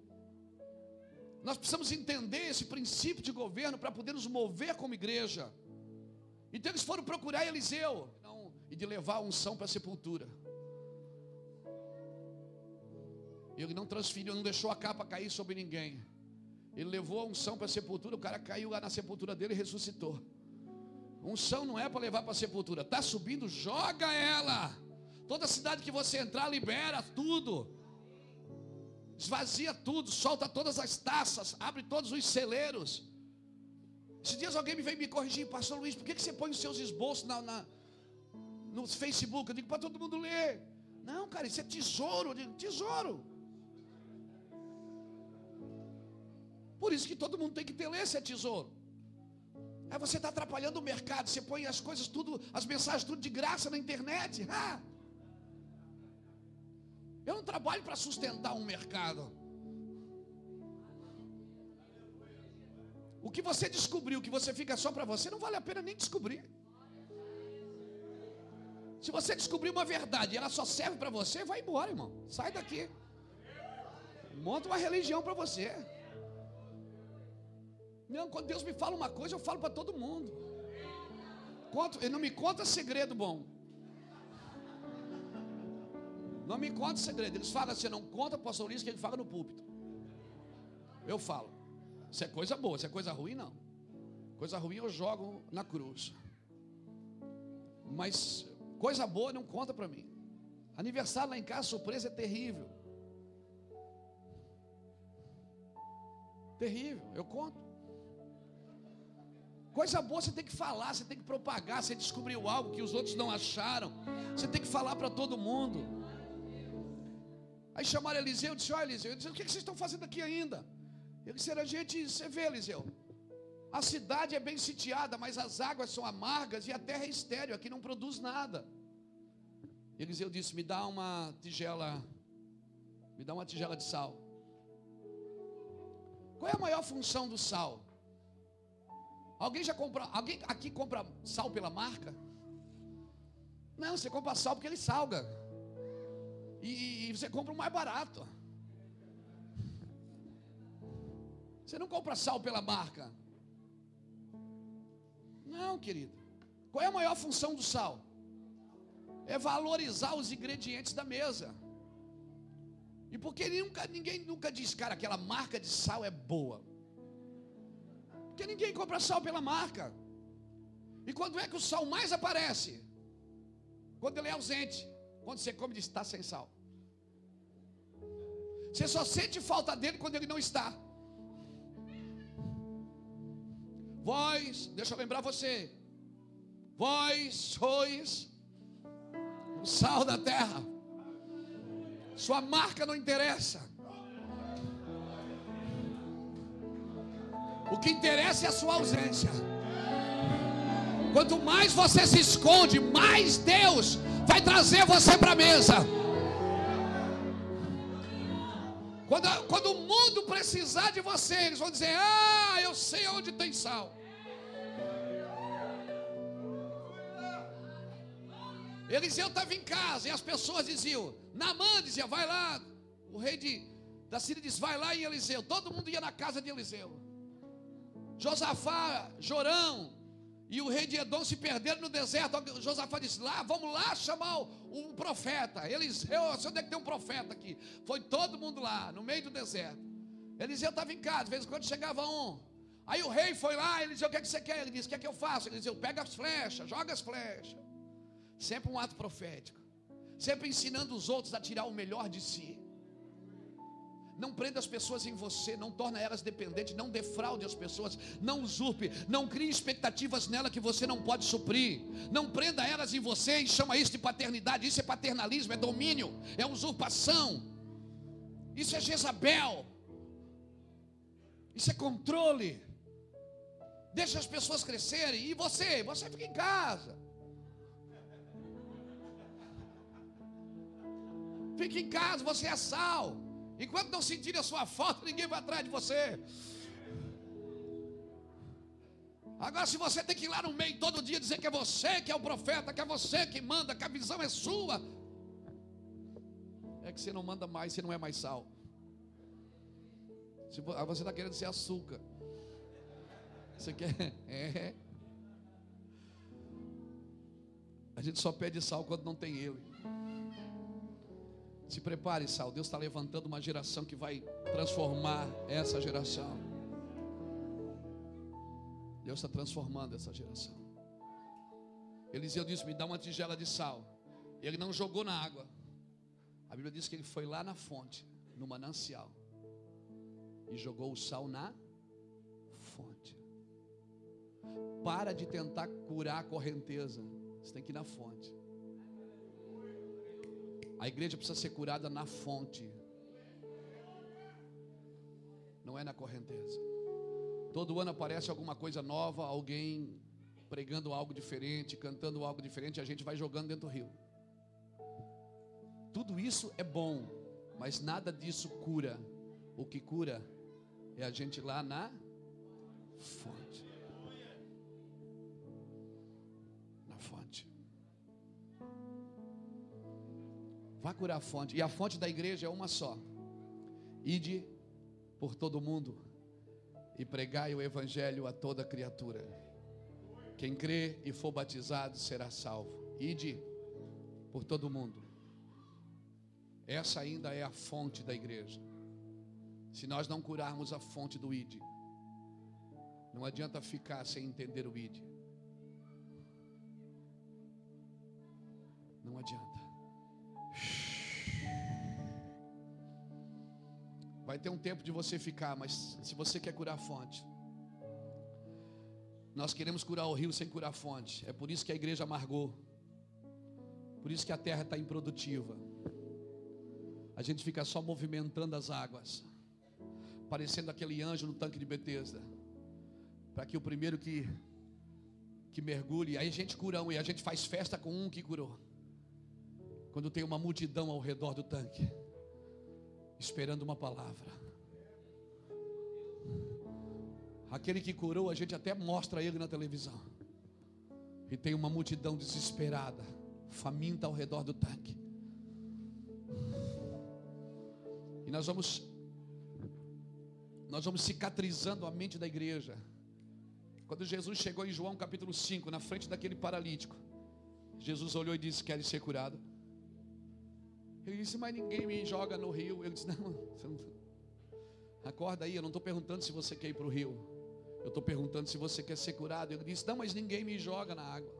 Nós precisamos entender esse princípio de governo para poder nos mover como igreja. Então eles foram procurar Eliseu não, e de levar a unção para a sepultura. Ele não transferiu, não deixou a capa cair sobre ninguém. Ele levou a unção para a sepultura, o cara caiu lá na sepultura dele e ressuscitou. Unção não é para levar para a sepultura. Está subindo, joga ela. Toda cidade que você entrar, libera tudo. Esvazia tudo, solta todas as taças, abre todos os celeiros. Esses dias alguém me veio me corrigir, pastor Luiz, por que, que você põe os seus esboços na, na no Facebook? Eu digo para todo mundo ler. Não, cara, isso é tesouro. Eu digo, tesouro. Por isso que todo mundo tem que ter esse tesouro. Aí você está atrapalhando o mercado, você põe as coisas tudo, as mensagens tudo de graça na internet. Ah! Eu não trabalho para sustentar um mercado. O que você descobriu que você fica só para você, não vale a pena nem descobrir. Se você descobrir uma verdade e ela só serve para você, vai embora, irmão. Sai daqui. Monta uma religião para você. Não, quando Deus me fala uma coisa, eu falo para todo mundo. Conto, ele não me conta segredo bom. Não me conta segredo. Eles falam assim, não conta para o pastor Luiz que ele fala no púlpito. Eu falo. Isso é coisa boa, isso é coisa ruim, não. Coisa ruim eu jogo na cruz. Mas coisa boa não conta para mim. Aniversário lá em casa, surpresa é terrível. Terrível, eu conto. Coisa boa você tem que falar, você tem que propagar, você descobriu algo que os outros não acharam. Você tem que falar para todo mundo. Aí chamaram Eliseu e disse: Olha, Eliseu, disse, o que vocês estão fazendo aqui ainda? Ele disse: A gente, você vê, Eliseu, a cidade é bem sitiada, mas as águas são amargas e a terra é estéreo, aqui não produz nada. Eliseu disse: Me dá uma tigela, me dá uma tigela de sal. Qual é a maior função do sal? Alguém já compra, alguém aqui compra sal pela marca? Não, você compra sal porque ele salga. E, e você compra o mais barato. Você não compra sal pela marca. Não, querido. Qual é a maior função do sal? É valorizar os ingredientes da mesa. E porque nunca, ninguém nunca diz, cara, aquela marca de sal é boa. Porque ninguém compra sal pela marca. E quando é que o sal mais aparece? Quando ele é ausente. Quando você come, diz, está sem sal. Você só sente falta dele quando ele não está. Vós, deixa eu lembrar você. Vós sois o sal da terra. Sua marca não interessa. O que interessa é a sua ausência. Quanto mais você se esconde, mais Deus vai trazer você para a mesa. Quando, quando o mundo precisar de você, eles vão dizer: Ah, eu sei onde tem sal. Eliseu estava em casa e as pessoas diziam: Namã dizia, vai lá. O rei de, da Síria diz: vai lá em Eliseu. Todo mundo ia na casa de Eliseu. Josafá, Jorão e o rei de Edom se perderam no deserto. Josafá disse: lá, vamos lá chamar o profeta. Eliseu, onde é que tem um profeta aqui? Foi todo mundo lá, no meio do deserto. Eliseu estava em casa, de vez em quando chegava um. Aí o rei foi lá, ele disse: O que, é que você quer? Ele disse: O que é que eu faço? Ele disse: Pega as flechas, joga as flechas. Sempre um ato profético. Sempre ensinando os outros a tirar o melhor de si. Não prenda as pessoas em você, não torna elas dependentes, não defraude as pessoas, não usurpe, não crie expectativas nela que você não pode suprir. Não prenda elas em você e chama isso de paternidade. Isso é paternalismo, é domínio, é usurpação. Isso é Jezabel. Isso é controle. Deixa as pessoas crescerem e você, você fica em casa. Fique em casa, você é sal. Enquanto não sentir a sua falta, ninguém vai atrás de você. Agora, se você tem que ir lá no meio todo dia dizer que é você que é o profeta, que é você que manda, que a visão é sua, é que você não manda mais, você não é mais sal. Ah, você está querendo ser açúcar. Você quer? [laughs] É. A gente só pede sal quando não tem ele. Se prepare, Sal. Deus está levantando uma geração que vai transformar essa geração. Deus está transformando essa geração. Eliseu disse: Me dá uma tigela de sal. Ele não jogou na água. A Bíblia diz que ele foi lá na fonte, no manancial, e jogou o sal na fonte. Para de tentar curar a correnteza. Você tem que ir na fonte. A igreja precisa ser curada na fonte, não é na correnteza. Todo ano aparece alguma coisa nova, alguém pregando algo diferente, cantando algo diferente, e a gente vai jogando dentro do rio. Tudo isso é bom, mas nada disso cura. O que cura é a gente lá na fonte. Vá curar a fonte. E a fonte da igreja é uma só. Ide por todo mundo e pregai o evangelho a toda criatura. Quem crê e for batizado será salvo. Ide por todo mundo. Essa ainda é a fonte da igreja. Se nós não curarmos a fonte do ide, não adianta ficar sem entender o ide. Não adianta. Vai ter um tempo de você ficar, mas se você quer curar a fonte, nós queremos curar o rio sem curar a fonte. É por isso que a igreja amargou. Por isso que a terra está improdutiva. A gente fica só movimentando as águas, parecendo aquele anjo no tanque de Betesda, para que o primeiro que que mergulhe, aí a gente cura um e a gente faz festa com um que curou. Quando tem uma multidão ao redor do tanque esperando uma palavra. Aquele que curou, a gente até mostra ele na televisão. E tem uma multidão desesperada, faminta ao redor do tanque. E nós vamos nós vamos cicatrizando a mente da igreja. Quando Jesus chegou em João capítulo 5, na frente daquele paralítico, Jesus olhou e disse: Queres ser curado? Ele disse, mas ninguém me joga no rio. Ele disse, não, não... acorda aí, eu não estou perguntando se você quer ir para o rio. Eu estou perguntando se você quer ser curado. Ele disse, não, mas ninguém me joga na água.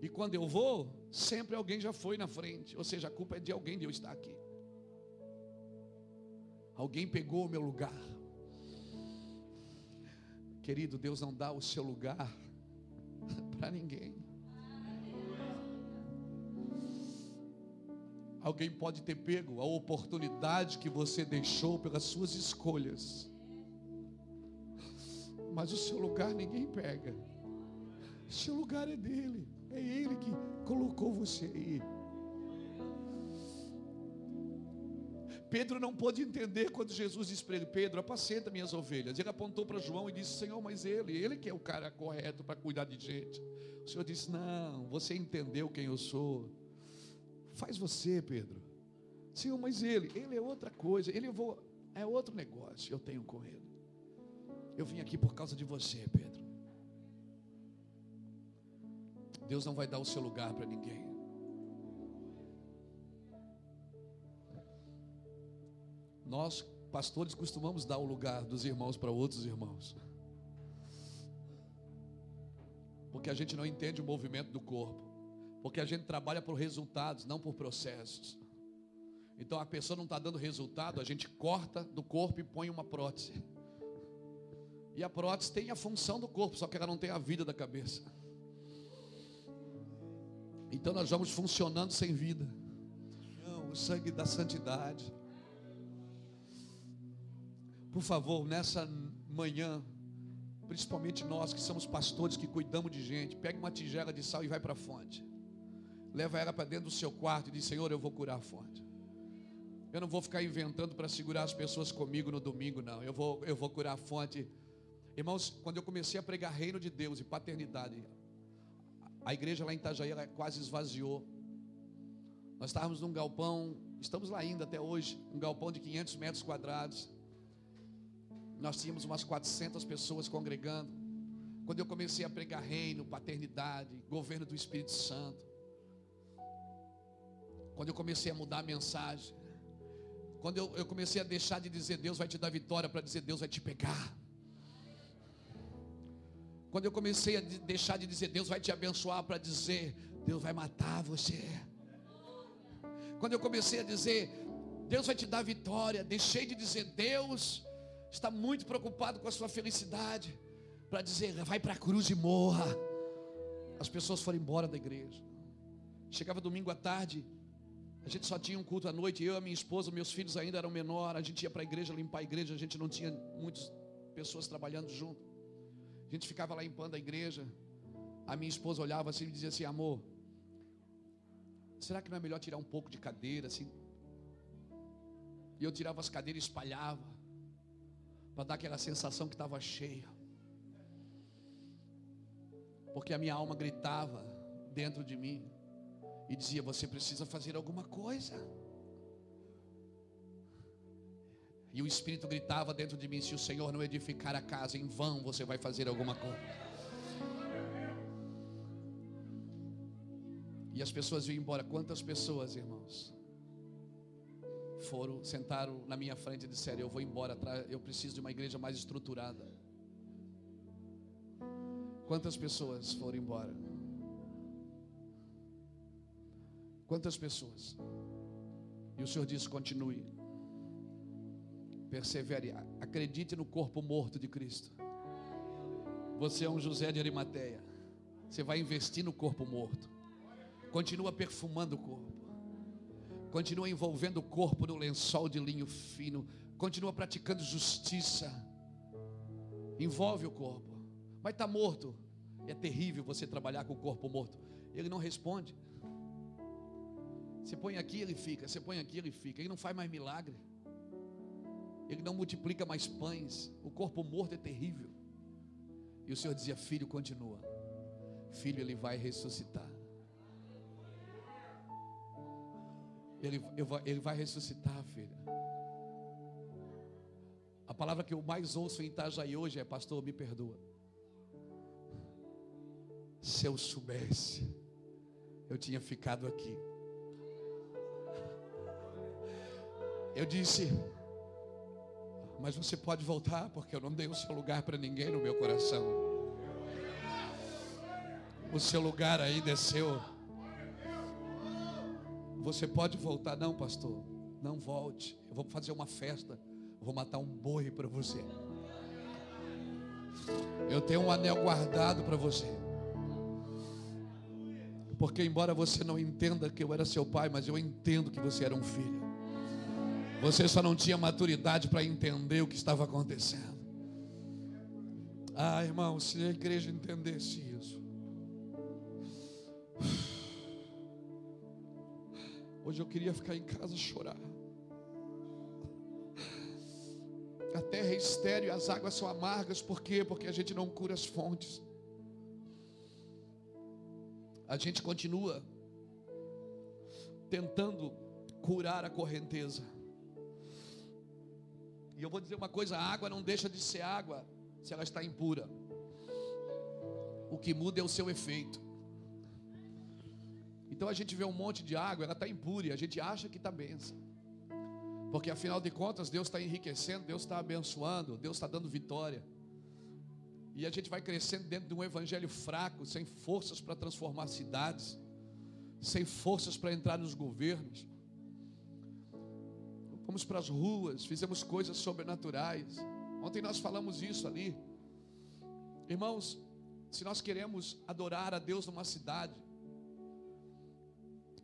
E quando eu vou, sempre alguém já foi na frente. Ou seja, a culpa é de alguém de eu estar aqui. Alguém pegou o meu lugar. Querido, Deus não dá o seu lugar [laughs] para ninguém. Alguém pode ter pego a oportunidade que você deixou pelas suas escolhas. Mas o seu lugar ninguém pega. O seu lugar é dele. É ele que colocou você aí. Pedro não pôde entender quando Jesus disse para ele: Pedro, apacenta minhas ovelhas. Ele apontou para João e disse: Senhor, mas ele, ele que é o cara correto para cuidar de gente. O Senhor disse: Não, você entendeu quem eu sou. Faz você, Pedro. Senhor, mas ele, ele é outra coisa. Ele vou, é outro negócio eu tenho com ele. Eu vim aqui por causa de você, Pedro. Deus não vai dar o seu lugar para ninguém. Nós, pastores, costumamos dar o lugar dos irmãos para outros irmãos. Porque a gente não entende o movimento do corpo. Porque a gente trabalha por resultados, não por processos. Então a pessoa não está dando resultado, a gente corta do corpo e põe uma prótese. E a prótese tem a função do corpo, só que ela não tem a vida da cabeça. Então nós vamos funcionando sem vida. Não, o sangue da santidade. Por favor, nessa manhã, principalmente nós que somos pastores que cuidamos de gente, pegue uma tigela de sal e vai para a fonte. Leva ela para dentro do seu quarto e diz: Senhor, eu vou curar a fonte. Eu não vou ficar inventando para segurar as pessoas comigo no domingo, não. Eu vou, eu vou curar a fonte. Irmãos, quando eu comecei a pregar reino de Deus e paternidade, a igreja lá em Itajaí ela quase esvaziou. Nós estávamos num galpão, estamos lá ainda até hoje, um galpão de 500 metros quadrados. Nós tínhamos umas 400 pessoas congregando. Quando eu comecei a pregar reino, paternidade, governo do Espírito Santo. Quando eu comecei a mudar a mensagem. Quando eu, eu comecei a deixar de dizer Deus vai te dar vitória para dizer Deus vai te pegar. Quando eu comecei a deixar de dizer Deus vai te abençoar para dizer Deus vai matar você. Quando eu comecei a dizer Deus vai te dar vitória, deixei de dizer Deus está muito preocupado com a sua felicidade, para dizer, vai para a cruz e morra. As pessoas foram embora da igreja. Chegava domingo à tarde, a gente só tinha um culto à noite, eu a minha esposa, meus filhos ainda eram menores, a gente ia para a igreja limpar a igreja, a gente não tinha muitas pessoas trabalhando junto. A gente ficava lá limpando a igreja. A minha esposa olhava assim e dizia assim: amor, será que não é melhor tirar um pouco de cadeira assim? E eu tirava as cadeiras e espalhava para dar aquela sensação que estava cheia. Porque a minha alma gritava dentro de mim e dizia: Você precisa fazer alguma coisa. E o Espírito gritava dentro de mim: Se o Senhor não edificar a casa, em vão você vai fazer alguma coisa. E as pessoas iam embora. Quantas pessoas, irmãos? foram, sentaram na minha frente e disseram: Eu vou embora, eu preciso de uma igreja mais estruturada. Quantas pessoas foram embora? Quantas pessoas? E o Senhor disse: Continue, persevere, acredite no corpo morto de Cristo. Você é um José de Arimateia. Você vai investir no corpo morto. Continua perfumando o corpo continua envolvendo o corpo no lençol de linho fino, continua praticando justiça, envolve o corpo, mas está morto. É terrível você trabalhar com o corpo morto. Ele não responde. Você põe aqui, ele fica. Você põe aqui, ele fica. Ele não faz mais milagre. Ele não multiplica mais pães. O corpo morto é terrível. E o Senhor dizia: Filho, continua. Filho, ele vai ressuscitar. Ele, ele vai ressuscitar, filha. A palavra que eu mais ouço em Itajaí hoje é: Pastor, me perdoa. Se eu soubesse, eu tinha ficado aqui. Eu disse, mas você pode voltar, porque eu não dei o seu lugar para ninguém no meu coração. O seu lugar aí desceu. Você pode voltar, não, pastor. Não volte. Eu vou fazer uma festa. vou matar um boi para você. Eu tenho um anel guardado para você. Porque, embora você não entenda que eu era seu pai, mas eu entendo que você era um filho. Você só não tinha maturidade para entender o que estava acontecendo. Ah, irmão, se a igreja entendesse isso. Hoje eu queria ficar em casa chorar. A terra é estéreo e as águas são amargas, por quê? Porque a gente não cura as fontes. A gente continua tentando curar a correnteza. E eu vou dizer uma coisa: a água não deixa de ser água se ela está impura. O que muda é o seu efeito. Então a gente vê um monte de água, ela está impura e a gente acha que está benção. Porque afinal de contas, Deus está enriquecendo, Deus está abençoando, Deus está dando vitória. E a gente vai crescendo dentro de um evangelho fraco, sem forças para transformar cidades, sem forças para entrar nos governos. Fomos para as ruas, fizemos coisas sobrenaturais. Ontem nós falamos isso ali. Irmãos, se nós queremos adorar a Deus numa cidade,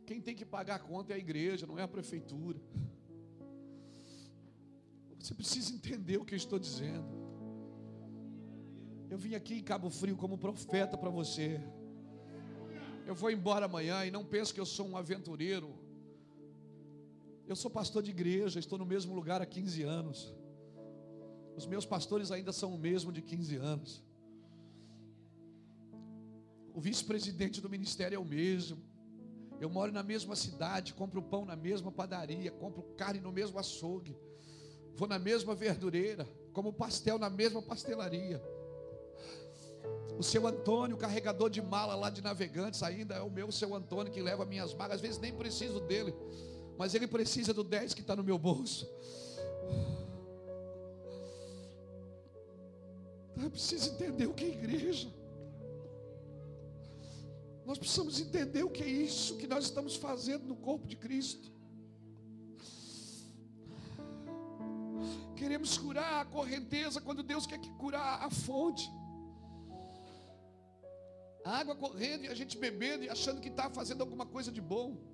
quem tem que pagar a conta é a igreja, não é a prefeitura. Você precisa entender o que eu estou dizendo. Eu vim aqui em Cabo Frio como profeta para você. Eu vou embora amanhã e não pense que eu sou um aventureiro. Eu sou pastor de igreja, estou no mesmo lugar há 15 anos. Os meus pastores ainda são o mesmo de 15 anos. O vice-presidente do ministério é o mesmo. Eu moro na mesma cidade, compro pão na mesma padaria, compro carne no mesmo açougue vou na mesma verdureira, como pastel na mesma pastelaria. O seu Antônio, carregador de mala lá de navegantes, ainda é o meu seu Antônio que leva minhas malas. Às vezes nem preciso dele, mas ele precisa do 10 que está no meu bolso. Eu preciso entender o que é igreja. Nós precisamos entender o que é isso que nós estamos fazendo no corpo de Cristo. Queremos curar a correnteza quando Deus quer que curar a fonte. A água correndo e a gente bebendo e achando que está fazendo alguma coisa de bom.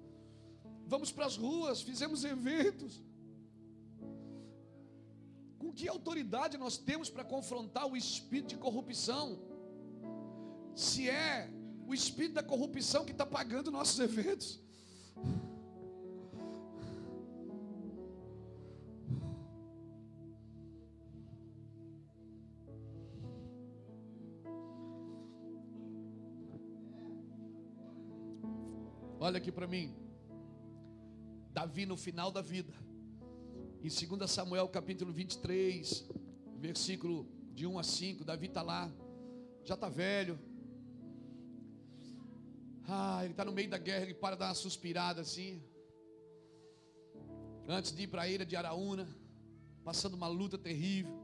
Vamos para as ruas, fizemos eventos. Com que autoridade nós temos para confrontar o espírito de corrupção? Se é o espírito da corrupção que está pagando nossos eventos. Olha aqui para mim. Davi no final da vida. Em 2 Samuel capítulo 23, versículo de 1 a 5, Davi está lá, já está velho. Ah, ele está no meio da guerra, ele para dar uma suspirada assim. Antes de ir para a ilha de Araúna, passando uma luta terrível,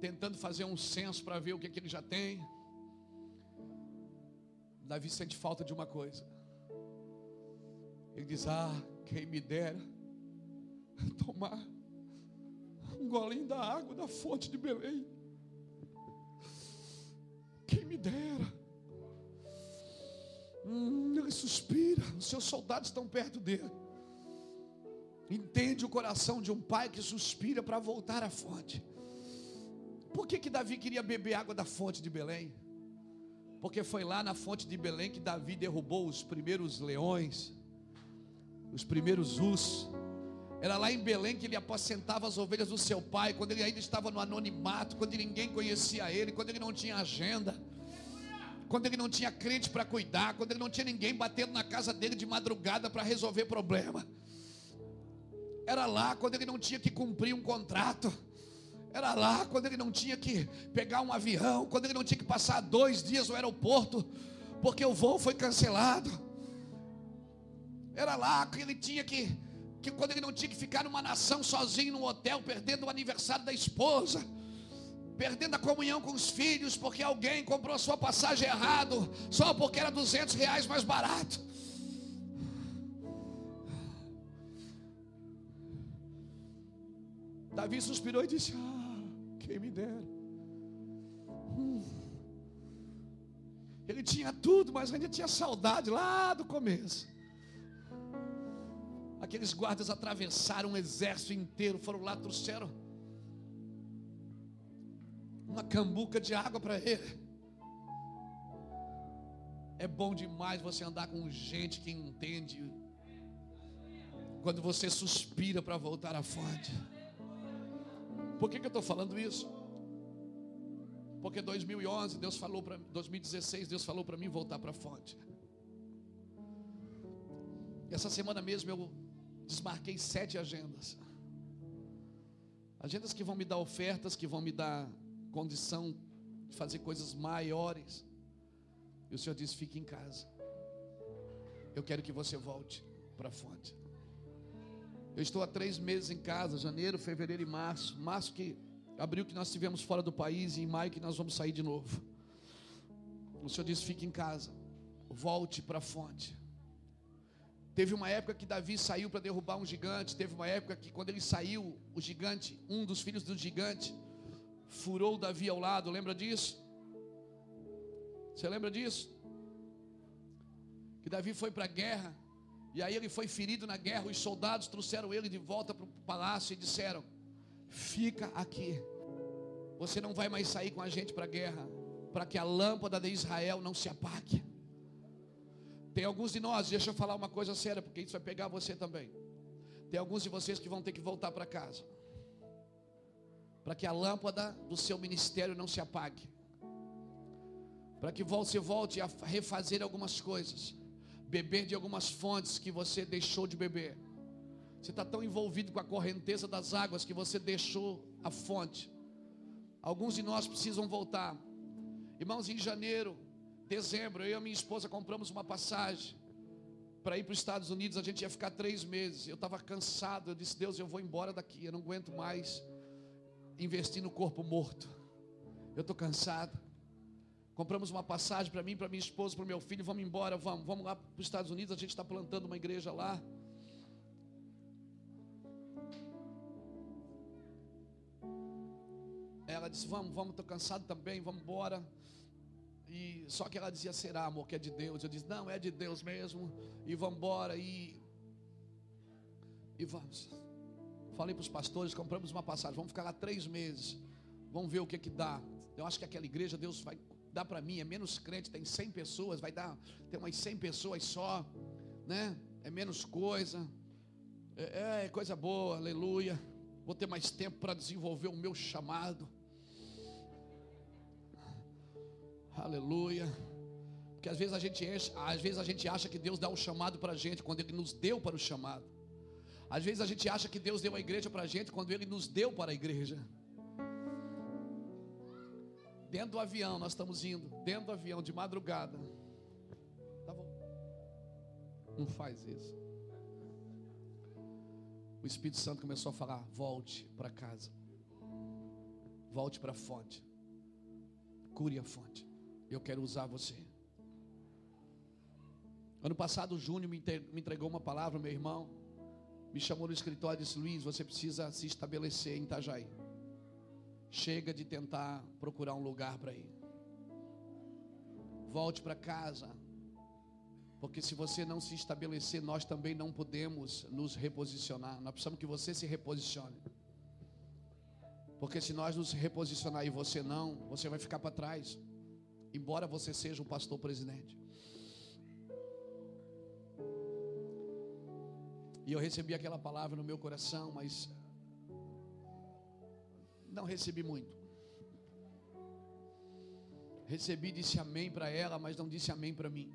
tentando fazer um censo para ver o que, é que ele já tem. Davi sente falta de uma coisa. Ele diz: Ah, quem me dera tomar um golinho da água da fonte de Belém. Quem me dera. Hum, ele suspira, os seus soldados estão perto dele. Entende o coração de um pai que suspira para voltar à fonte. Por que, que Davi queria beber água da fonte de Belém? Porque foi lá na fonte de Belém que Davi derrubou os primeiros leões, os primeiros us. Era lá em Belém que ele apacentava as ovelhas do seu pai, quando ele ainda estava no anonimato, quando ninguém conhecia ele, quando ele não tinha agenda, quando ele não tinha crente para cuidar, quando ele não tinha ninguém batendo na casa dele de madrugada para resolver problema. Era lá quando ele não tinha que cumprir um contrato. Era lá quando ele não tinha que pegar um avião, quando ele não tinha que passar dois dias no aeroporto, porque o voo foi cancelado. Era lá que ele tinha que que quando ele não tinha que ficar numa nação sozinho num hotel, perdendo o aniversário da esposa, perdendo a comunhão com os filhos, porque alguém comprou a sua passagem errado, só porque era 200 reais mais barato. Davi suspirou e disse: Ah, quem me dera. Ele tinha tudo, mas ainda tinha saudade lá do começo. Aqueles guardas atravessaram um exército inteiro, foram lá, trouxeram uma cambuca de água para ele. É bom demais você andar com gente que entende. Quando você suspira para voltar à fonte. Por que, que eu estou falando isso? Porque 2011 Deus falou para 2016 Deus falou para mim voltar para a fonte. Essa semana mesmo eu desmarquei sete agendas. Agendas que vão me dar ofertas, que vão me dar condição de fazer coisas maiores. E o Senhor disse: fique em casa. Eu quero que você volte para a fonte. Eu estou há três meses em casa, janeiro, fevereiro e março. Março que abril que nós estivemos fora do país e em maio que nós vamos sair de novo. O Senhor disse: fique em casa, volte para a fonte. Teve uma época que Davi saiu para derrubar um gigante. Teve uma época que, quando ele saiu, o gigante, um dos filhos do gigante, furou Davi ao lado. Lembra disso? Você lembra disso? Que Davi foi para a guerra. E aí ele foi ferido na guerra. Os soldados trouxeram ele de volta para o palácio e disseram: Fica aqui. Você não vai mais sair com a gente para a guerra. Para que a lâmpada de Israel não se apague. Tem alguns de nós, deixa eu falar uma coisa séria, porque isso vai pegar você também. Tem alguns de vocês que vão ter que voltar para casa. Para que a lâmpada do seu ministério não se apague. Para que você volte a refazer algumas coisas. Beber de algumas fontes que você deixou de beber. Você está tão envolvido com a correnteza das águas que você deixou a fonte. Alguns de nós precisam voltar. Irmãos, em janeiro, dezembro, eu e a minha esposa compramos uma passagem para ir para os Estados Unidos. A gente ia ficar três meses. Eu estava cansado. Eu disse: Deus, eu vou embora daqui. Eu não aguento mais investir no corpo morto. Eu estou cansado. Compramos uma passagem para mim, para minha esposa, para o meu filho. Vamos embora, vamos, vamos lá para os Estados Unidos. A gente está plantando uma igreja lá. Ela disse: Vamos, vamos, estou cansado também, vamos embora. E só que ela dizia: Será, amor, que é de Deus? Eu disse: Não, é de Deus mesmo. E vamos embora. E, e vamos. Falei para os pastores: compramos uma passagem. Vamos ficar lá três meses. Vamos ver o que que dá. Eu acho que aquela igreja, Deus vai dar para mim. É menos crente, tem 100 pessoas. Vai dar, tem umas 100 pessoas só. Né? É menos coisa. É, é coisa boa, aleluia. Vou ter mais tempo para desenvolver o meu chamado. Aleluia. Porque às vezes a gente enche, às vezes a gente acha que Deus dá um chamado para a gente quando Ele nos deu para o chamado. Às vezes a gente acha que Deus deu a igreja para a gente quando Ele nos deu para a igreja. Dentro do avião, nós estamos indo, dentro do avião, de madrugada. Tá bom. Não faz isso. O Espírito Santo começou a falar: volte para casa, volte para a fonte, cure a fonte. Eu quero usar você. Ano passado, o Júnior me entregou uma palavra, meu irmão. Me chamou no escritório e disse: Luiz, você precisa se estabelecer em Itajaí. Chega de tentar procurar um lugar para ir. Volte para casa. Porque se você não se estabelecer, nós também não podemos nos reposicionar. Nós precisamos que você se reposicione. Porque se nós nos reposicionar e você não, você vai ficar para trás embora você seja o pastor presidente. E eu recebi aquela palavra no meu coração, mas não recebi muito. Recebi, disse amém para ela, mas não disse amém para mim.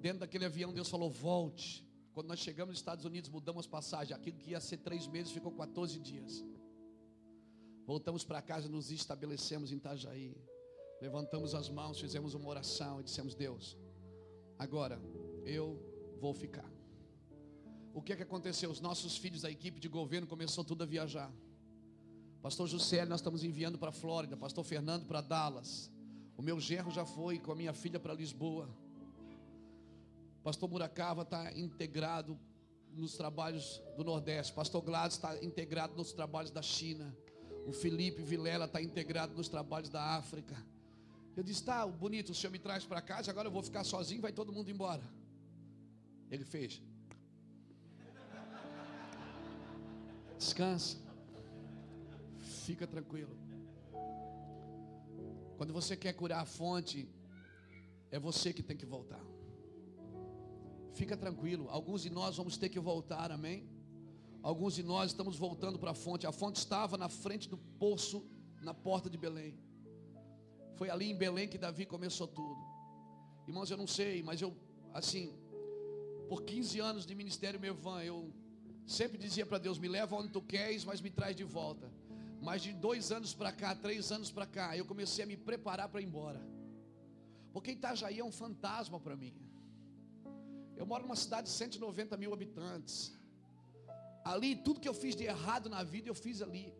Dentro daquele avião, Deus falou: volte. Quando nós chegamos nos Estados Unidos, mudamos passagem. Aquilo que ia ser três meses ficou 14 dias. Voltamos para casa, nos estabelecemos em Itajaí. Levantamos as mãos, fizemos uma oração e dissemos: Deus, agora eu vou ficar. o que é que aconteceu? Os nossos filhos da equipe de governo começou tudo a viajar. Pastor Juscelio, nós estamos enviando para Flórida. Pastor Fernando para Dallas. O meu genro já foi com a minha filha para Lisboa. Pastor Muracava está integrado nos trabalhos do Nordeste. Pastor Gladys está integrado nos trabalhos da China. O Felipe Vilela está integrado nos trabalhos da África. Eu disse: tá, bonito, o senhor me traz para casa, agora eu vou ficar sozinho, vai todo mundo embora. Ele fez. Descansa. Fica tranquilo. Quando você quer curar a fonte, é você que tem que voltar. Fica tranquilo. Alguns de nós vamos ter que voltar, amém? Alguns de nós estamos voltando para a fonte. A fonte estava na frente do poço, na porta de Belém. Foi ali em Belém que Davi começou tudo. Irmãos, eu não sei, mas eu, assim, por 15 anos de ministério Mevan, eu sempre dizia para Deus: me leva onde tu queres, mas me traz de volta. Mas de dois anos para cá, três anos para cá, eu comecei a me preparar para ir embora. Porque Itajaí é um fantasma para mim. Eu moro numa cidade de 190 mil habitantes. Ali, tudo que eu fiz de errado na vida, eu fiz ali.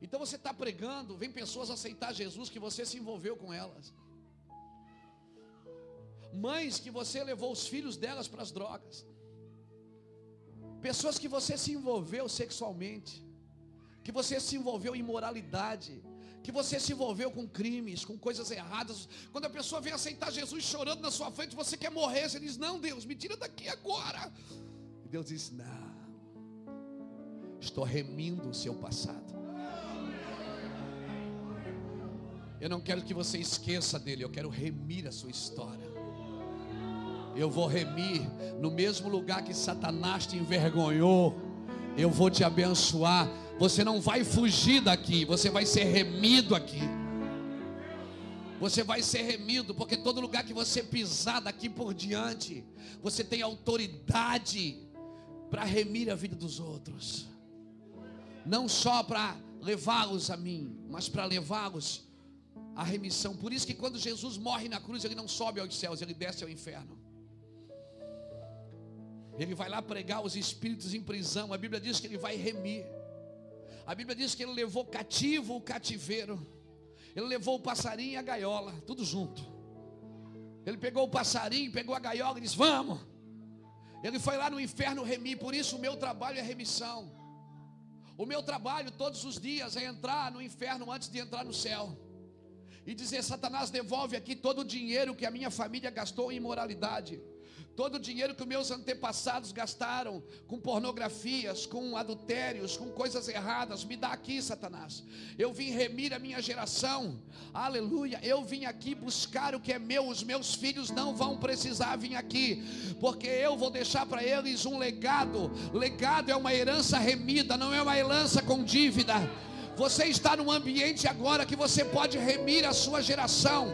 Então você está pregando, vem pessoas aceitar Jesus que você se envolveu com elas. Mães que você levou os filhos delas para as drogas. Pessoas que você se envolveu sexualmente que você se envolveu em imoralidade, que você se envolveu com crimes, com coisas erradas. Quando a pessoa vem aceitar Jesus chorando na sua frente, você quer morrer, você diz: Não, Deus, me tira daqui agora. E Deus diz: Não, estou remindo o seu passado. Eu não quero que você esqueça dele, eu quero remir a sua história. Eu vou remir no mesmo lugar que Satanás te envergonhou. Eu vou te abençoar você não vai fugir daqui, você vai ser remido aqui. Você vai ser remido, porque todo lugar que você pisar daqui por diante, você tem autoridade para remir a vida dos outros. Não só para levá-los a mim, mas para levá-los à remissão. Por isso que quando Jesus morre na cruz, ele não sobe aos céus, ele desce ao inferno. Ele vai lá pregar os espíritos em prisão. A Bíblia diz que ele vai remir. A Bíblia diz que ele levou cativo o cativeiro. Ele levou o passarinho e a gaiola, tudo junto. Ele pegou o passarinho, pegou a gaiola e disse: Vamos. Ele foi lá no inferno remir, por isso o meu trabalho é remissão. O meu trabalho todos os dias é entrar no inferno antes de entrar no céu. E dizer: Satanás, devolve aqui todo o dinheiro que a minha família gastou em imoralidade. Todo o dinheiro que meus antepassados gastaram com pornografias, com adultérios, com coisas erradas, me dá aqui, Satanás. Eu vim remir a minha geração, aleluia. Eu vim aqui buscar o que é meu. Os meus filhos não vão precisar vir aqui, porque eu vou deixar para eles um legado. Legado é uma herança remida, não é uma herança com dívida. Você está num ambiente agora que você pode remir a sua geração.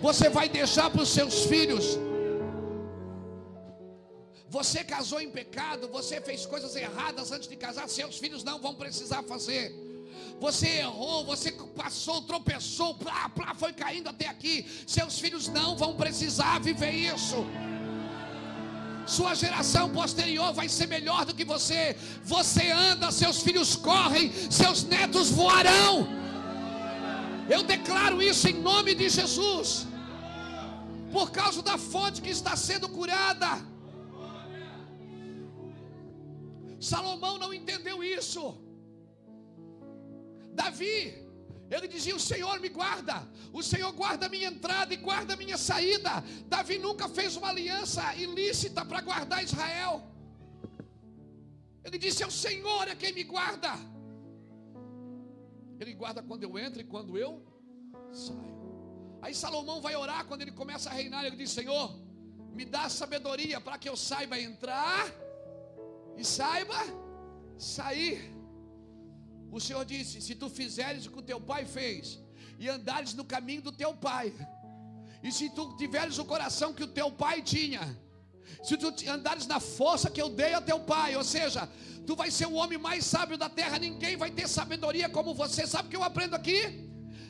Você vai deixar para os seus filhos você casou em pecado, você fez coisas erradas antes de casar, seus filhos não vão precisar fazer. Você errou, você passou, tropeçou, plá, plá, foi caindo até aqui. Seus filhos não vão precisar viver isso. Sua geração posterior vai ser melhor do que você. Você anda, seus filhos correm, seus netos voarão. Eu declaro isso em nome de Jesus. Por causa da fonte que está sendo curada. Salomão não entendeu isso. Davi, ele dizia: O Senhor me guarda, o Senhor guarda a minha entrada e guarda minha saída. Davi nunca fez uma aliança ilícita para guardar Israel. Ele disse: É o Senhor é quem me guarda. Ele guarda quando eu entro e quando eu saio. Aí Salomão vai orar quando ele começa a reinar. Ele diz: Senhor, me dá sabedoria para que eu saiba entrar e saiba sair. O Senhor disse: Se tu fizeres o que o teu pai fez, e andares no caminho do teu pai, e se tu tiveres o coração que o teu pai tinha, se tu andares na força que eu dei a teu pai, ou seja, tu vais ser o homem mais sábio da terra, ninguém vai ter sabedoria como você. Sabe o que eu aprendo aqui?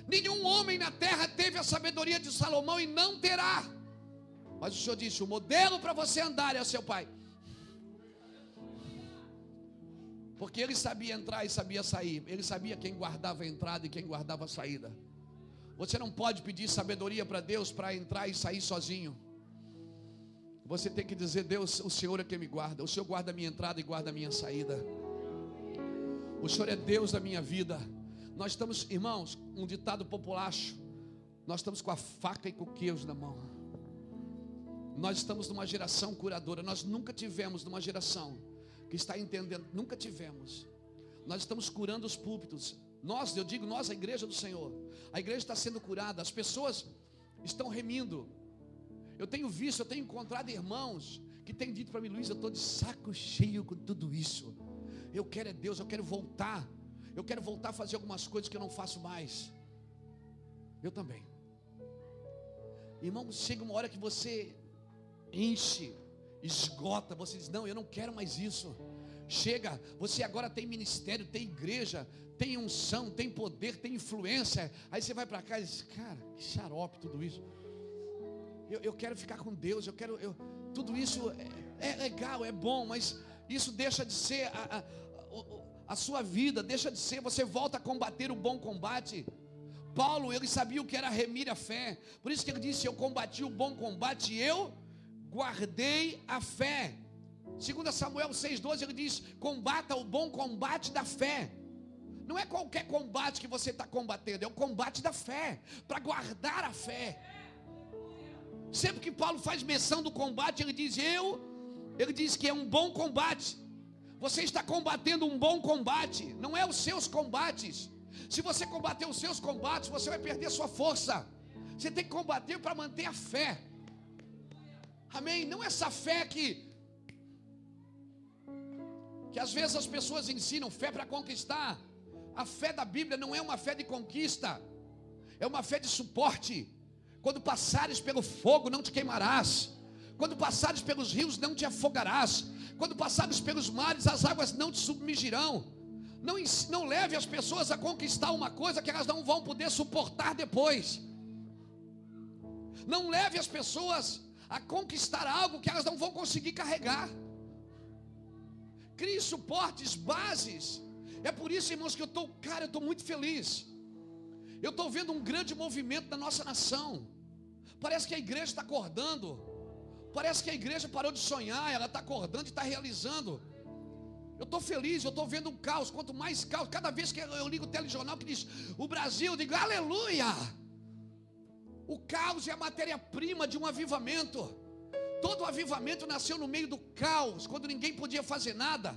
Nenhum homem na terra teve a sabedoria de Salomão e não terá. Mas o Senhor disse: o modelo para você andar é o seu pai. Porque ele sabia entrar e sabia sair. Ele sabia quem guardava a entrada e quem guardava a saída. Você não pode pedir sabedoria para Deus para entrar e sair sozinho. Você tem que dizer: Deus, o Senhor é quem me guarda. O Senhor guarda a minha entrada e guarda a minha saída. O Senhor é Deus da minha vida. Nós estamos, irmãos, um ditado populacho. Nós estamos com a faca e com o queijo na mão. Nós estamos numa geração curadora. Nós nunca tivemos numa geração que está entendendo, nunca tivemos. Nós estamos curando os púlpitos. Nós, eu digo nós, a igreja do Senhor. A igreja está sendo curada, as pessoas estão remindo. Eu tenho visto, eu tenho encontrado irmãos que têm dito para mim, Luiz, eu estou de saco cheio com tudo isso. Eu quero é Deus, eu quero voltar. Eu quero voltar a fazer algumas coisas que eu não faço mais. Eu também. Irmão, chega uma hora que você enche esgota, você diz: Não, eu não quero mais isso. Chega, você agora tem ministério, tem igreja, tem unção, tem poder, tem influência. Aí você vai para cá e diz: Cara, que xarope tudo isso. Eu, eu quero ficar com Deus, eu quero. Eu, tudo isso é, é, legal, é bom, mas isso deixa de ser a, a, a sua vida, deixa de ser. Você volta a combater o bom combate. Paulo, ele sabia o que era remir a fé. Por isso que ele disse: Eu combati o bom combate eu guardei a fé. Segundo Samuel 6,12, ele diz: combata o bom combate da fé. Não é qualquer combate que você está combatendo, é o combate da fé, para guardar a fé. Sempre que Paulo faz menção do combate, ele diz: Eu, ele diz que é um bom combate. Você está combatendo um bom combate, não é os seus combates. Se você combater os seus combates, você vai perder sua força. Você tem que combater para manter a fé. Amém? Não essa fé que que às vezes as pessoas ensinam fé para conquistar. A fé da Bíblia não é uma fé de conquista, é uma fé de suporte. Quando passares pelo fogo, não te queimarás. Quando passares pelos rios, não te afogarás. Quando passares pelos mares, as águas não te submergirão. Não, não leve as pessoas a conquistar uma coisa que elas não vão poder suportar depois. Não leve as pessoas a conquistar algo que elas não vão conseguir carregar. Crie suportes, bases. É por isso, irmãos, que eu estou, cara, eu estou muito feliz. Eu estou vendo um grande movimento na nossa nação. Parece que a igreja está acordando. Parece que a igreja parou de sonhar, ela está acordando e está realizando. Eu estou feliz, eu estou vendo um caos. Quanto mais caos, cada vez que eu ligo o telejornal que diz o Brasil, eu digo aleluia. O caos é a matéria-prima de um avivamento. Todo avivamento nasceu no meio do caos, quando ninguém podia fazer nada.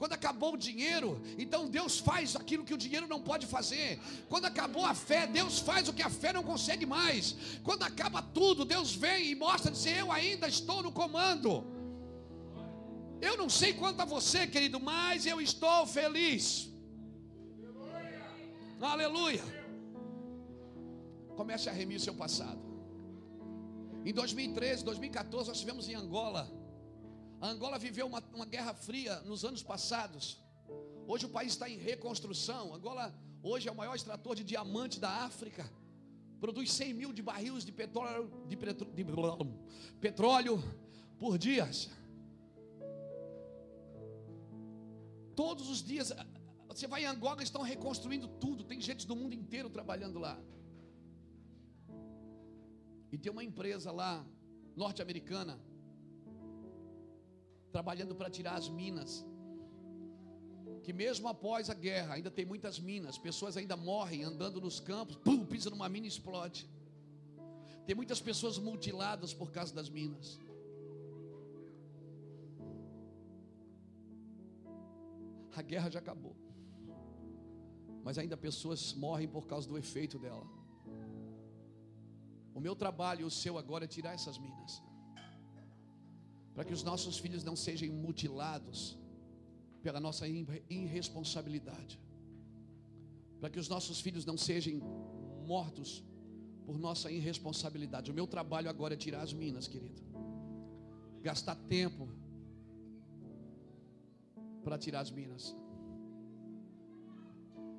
Quando acabou o dinheiro, então Deus faz aquilo que o dinheiro não pode fazer. Quando acabou a fé, Deus faz o que a fé não consegue mais. Quando acaba tudo, Deus vem e mostra dizer: Eu ainda estou no comando. Eu não sei quanto a você, querido, mas eu estou feliz. Aleluia. Aleluia comece a remir o seu passado. Em 2013, 2014, nós estivemos em Angola. A Angola viveu uma, uma guerra fria nos anos passados. Hoje o país está em reconstrução. Angola hoje é o maior extrator de diamante da África. Produz 100 mil de barris de petróleo, de, petro, de petróleo por dias. Todos os dias, você vai em Angola, estão reconstruindo tudo. Tem gente do mundo inteiro trabalhando lá. E tem uma empresa lá, norte-americana, trabalhando para tirar as minas. Que mesmo após a guerra, ainda tem muitas minas, pessoas ainda morrem andando nos campos, pum, pisa numa mina e explode. Tem muitas pessoas mutiladas por causa das minas. A guerra já acabou. Mas ainda pessoas morrem por causa do efeito dela. O meu trabalho e o seu agora é tirar essas minas. Para que os nossos filhos não sejam mutilados pela nossa irresponsabilidade. Para que os nossos filhos não sejam mortos por nossa irresponsabilidade. O meu trabalho agora é tirar as minas, querido. Gastar tempo para tirar as minas.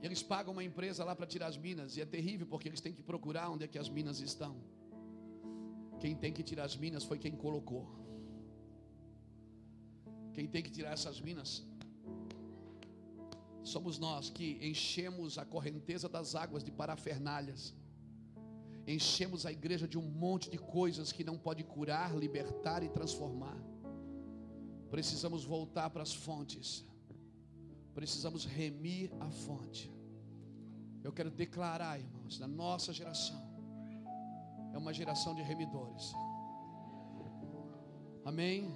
Eles pagam uma empresa lá para tirar as minas e é terrível porque eles têm que procurar onde é que as minas estão. Quem tem que tirar as minas foi quem colocou. Quem tem que tirar essas minas somos nós que enchemos a correnteza das águas de parafernálias. Enchemos a igreja de um monte de coisas que não pode curar, libertar e transformar. Precisamos voltar para as fontes. Precisamos remir a fonte. Eu quero declarar, irmãos, na nossa geração é uma geração de remidores. Amém.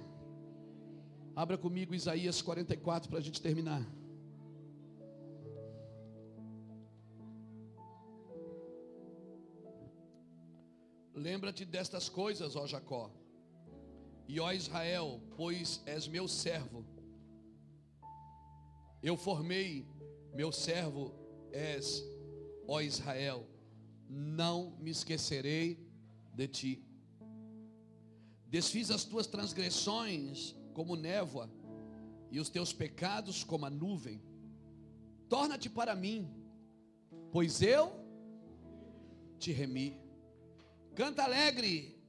Abra comigo Isaías 44 para a gente terminar. Lembra-te destas coisas, ó Jacó, e ó Israel, pois és meu servo. Eu formei meu servo, és, ó Israel, não me esquecerei de ti. Desfiz as tuas transgressões como névoa, e os teus pecados como a nuvem. Torna-te para mim, pois eu te remi. Canta alegre,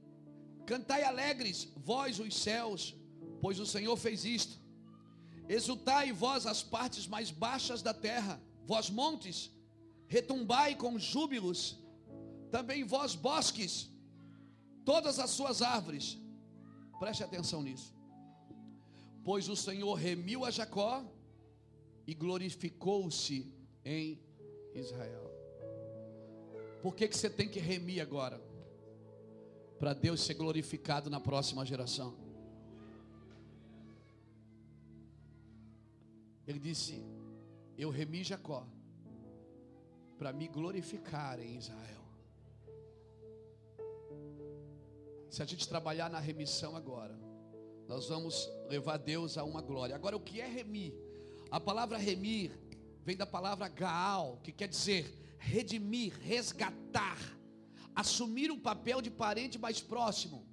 cantai alegres, vós os céus, pois o Senhor fez isto. Exultai vós as partes mais baixas da terra, vós montes, retumbai com júbilos, também vós bosques, todas as suas árvores. Preste atenção nisso. Pois o Senhor remiu a Jacó e glorificou-se em Israel. Por que, que você tem que remir agora? Para Deus ser glorificado na próxima geração. Ele disse: Eu remi Jacó para me glorificar em Israel. Se a gente trabalhar na remissão agora, nós vamos levar Deus a uma glória. Agora, o que é remir? A palavra remir vem da palavra gaal, que quer dizer redimir, resgatar, assumir um papel de parente mais próximo.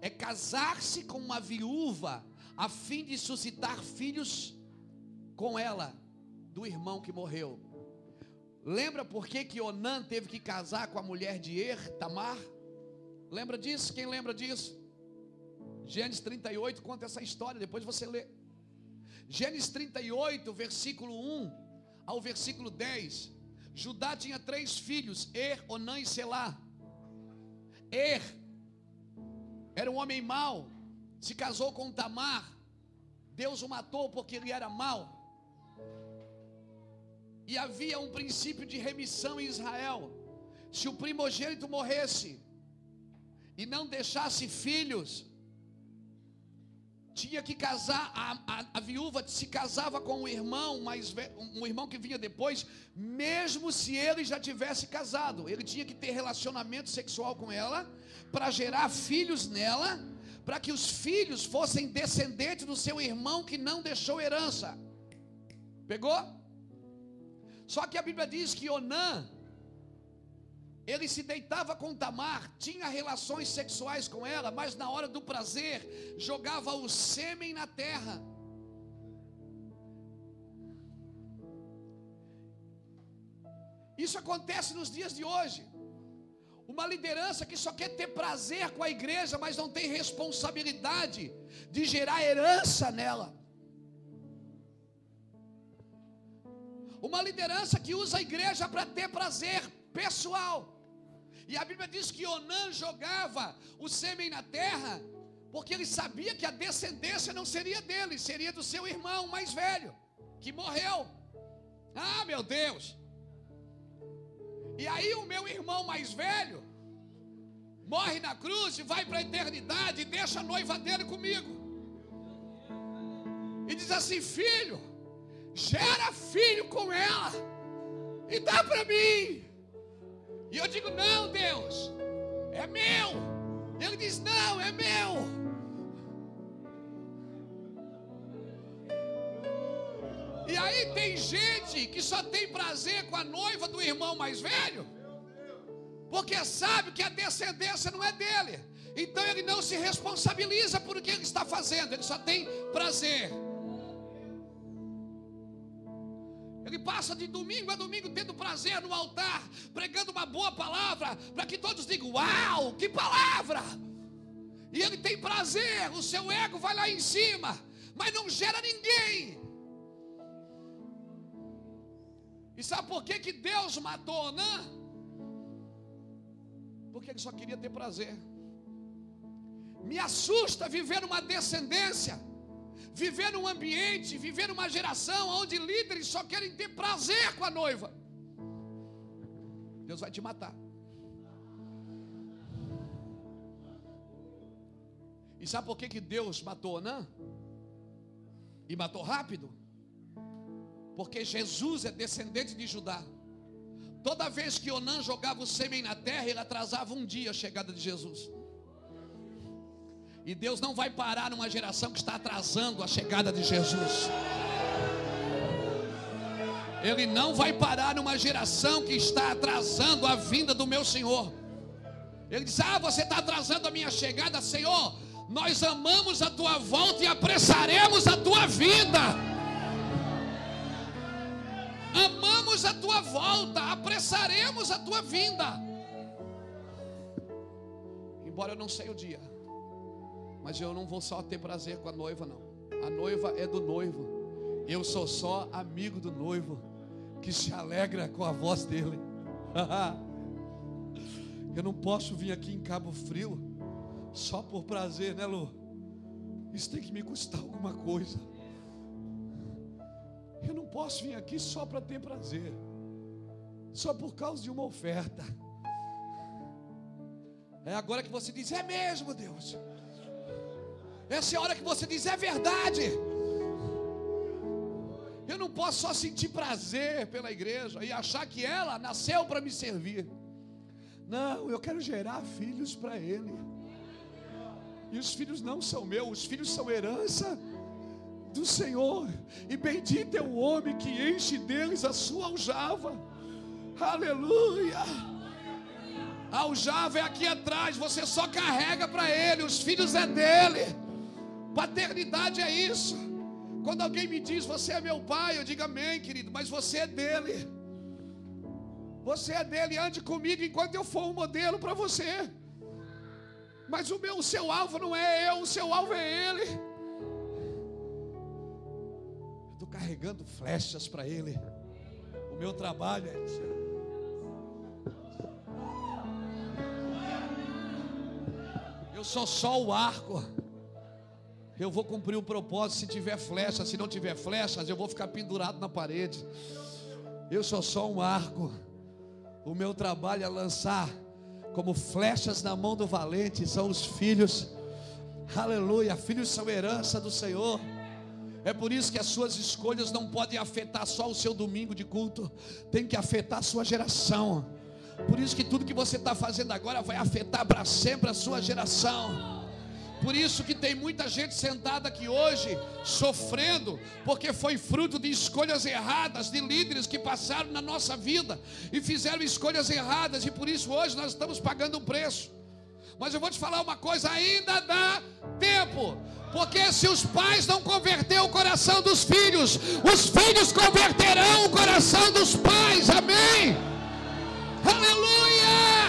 É casar-se com uma viúva a fim de suscitar filhos com ela, do irmão que morreu. Lembra por que, que Onã teve que casar com a mulher de Er, Tamar? Lembra disso? Quem lembra disso? Gênesis 38 conta essa história, depois você lê. Gênesis 38, versículo 1 ao versículo 10. Judá tinha três filhos: Er, Onã e Selá. Er era um homem mau, se casou com Tamar. Deus o matou porque ele era mau. E havia um princípio de remissão em Israel. Se o primogênito morresse e não deixasse filhos, tinha que casar, a, a, a, viúva se casava com o irmão, mas um irmão que vinha depois, mesmo se ele já tivesse casado, ele tinha que ter relacionamento sexual com ela, para gerar filhos nela, para que os filhos fossem descendentes do seu irmão que não deixou herança. Pegou? Só que a Bíblia diz que Onã, ele se deitava com Tamar, tinha relações sexuais com ela, mas na hora do prazer jogava o sêmen na terra. Isso acontece nos dias de hoje. Uma liderança que só quer ter prazer com a igreja, mas não tem responsabilidade de gerar herança nela. Uma liderança que usa a igreja para ter prazer pessoal. E a Bíblia diz que Onã jogava o sêmen na terra, porque ele sabia que a descendência não seria dele, seria do seu irmão mais velho, que morreu. Ah, meu Deus! E aí o meu irmão mais velho morre na cruz e vai para a eternidade e deixa a noiva dele comigo. E diz assim: Filho, gera filho com ela e dá para mim. E eu digo: Não, Deus, é meu. E ele diz: Não, é meu. E aí tem gente que só tem prazer com a noiva do irmão mais velho, porque sabe que a descendência não é dele. Então ele não se responsabiliza por o que ele está fazendo, ele só tem prazer. Ele passa de domingo a domingo tendo prazer no altar, pregando uma boa palavra, para que todos digam: Uau, que palavra! E ele tem prazer, o seu ego vai lá em cima, mas não gera ninguém. E sabe por que, que Deus matou Onã? Porque ele só queria ter prazer. Me assusta viver uma descendência, viver num ambiente, viver numa geração onde líderes só querem ter prazer com a noiva. Deus vai te matar. E sabe por que, que Deus matou Onã? E matou rápido? Porque Jesus é descendente de Judá. Toda vez que Onã jogava o sêmen na terra, ele atrasava um dia a chegada de Jesus. E Deus não vai parar numa geração que está atrasando a chegada de Jesus. Ele não vai parar numa geração que está atrasando a vinda do meu Senhor. Ele diz: Ah, você está atrasando a minha chegada, Senhor nós amamos a tua volta e apressaremos a tua vida. Amamos a tua volta, apressaremos a tua vinda. Embora eu não sei o dia, mas eu não vou só ter prazer com a noiva, não. A noiva é do noivo. Eu sou só amigo do noivo que se alegra com a voz dele. [laughs] eu não posso vir aqui em Cabo Frio só por prazer, né, Lu? Isso tem que me custar alguma coisa. Eu não posso vir aqui só para ter prazer, só por causa de uma oferta. É agora que você diz, é mesmo, Deus. Essa é a hora que você diz, é verdade. Eu não posso só sentir prazer pela igreja e achar que ela nasceu para me servir. Não, eu quero gerar filhos para Ele. E os filhos não são meus, os filhos são herança do Senhor. E bendito é o homem que enche deles a sua aljava. Aleluia. A aljava é aqui atrás, você só carrega para ele, os filhos é dele. Paternidade é isso. Quando alguém me diz, você é meu pai, eu digo amém, querido, mas você é dele. Você é dele, ande comigo enquanto eu for um modelo para você. Mas o meu, o seu alvo não é eu, o seu alvo é ele. Eu estou carregando flechas para ele. O meu trabalho é. Eu sou só o arco. Eu vou cumprir o propósito se tiver flecha, se não tiver flechas, eu vou ficar pendurado na parede. Eu sou só um arco. O meu trabalho é lançar como flechas na mão do valente são os filhos. Aleluia, filhos são herança do Senhor. É por isso que as suas escolhas não podem afetar só o seu domingo de culto, tem que afetar a sua geração. Por isso que tudo que você está fazendo agora vai afetar para sempre a sua geração. Por isso que tem muita gente sentada aqui hoje sofrendo, porque foi fruto de escolhas erradas de líderes que passaram na nossa vida e fizeram escolhas erradas e por isso hoje nós estamos pagando um preço. Mas eu vou te falar uma coisa, ainda dá tempo. Porque se os pais não converter o coração dos filhos, os filhos converterão o coração dos pais. Amém. Aleluia!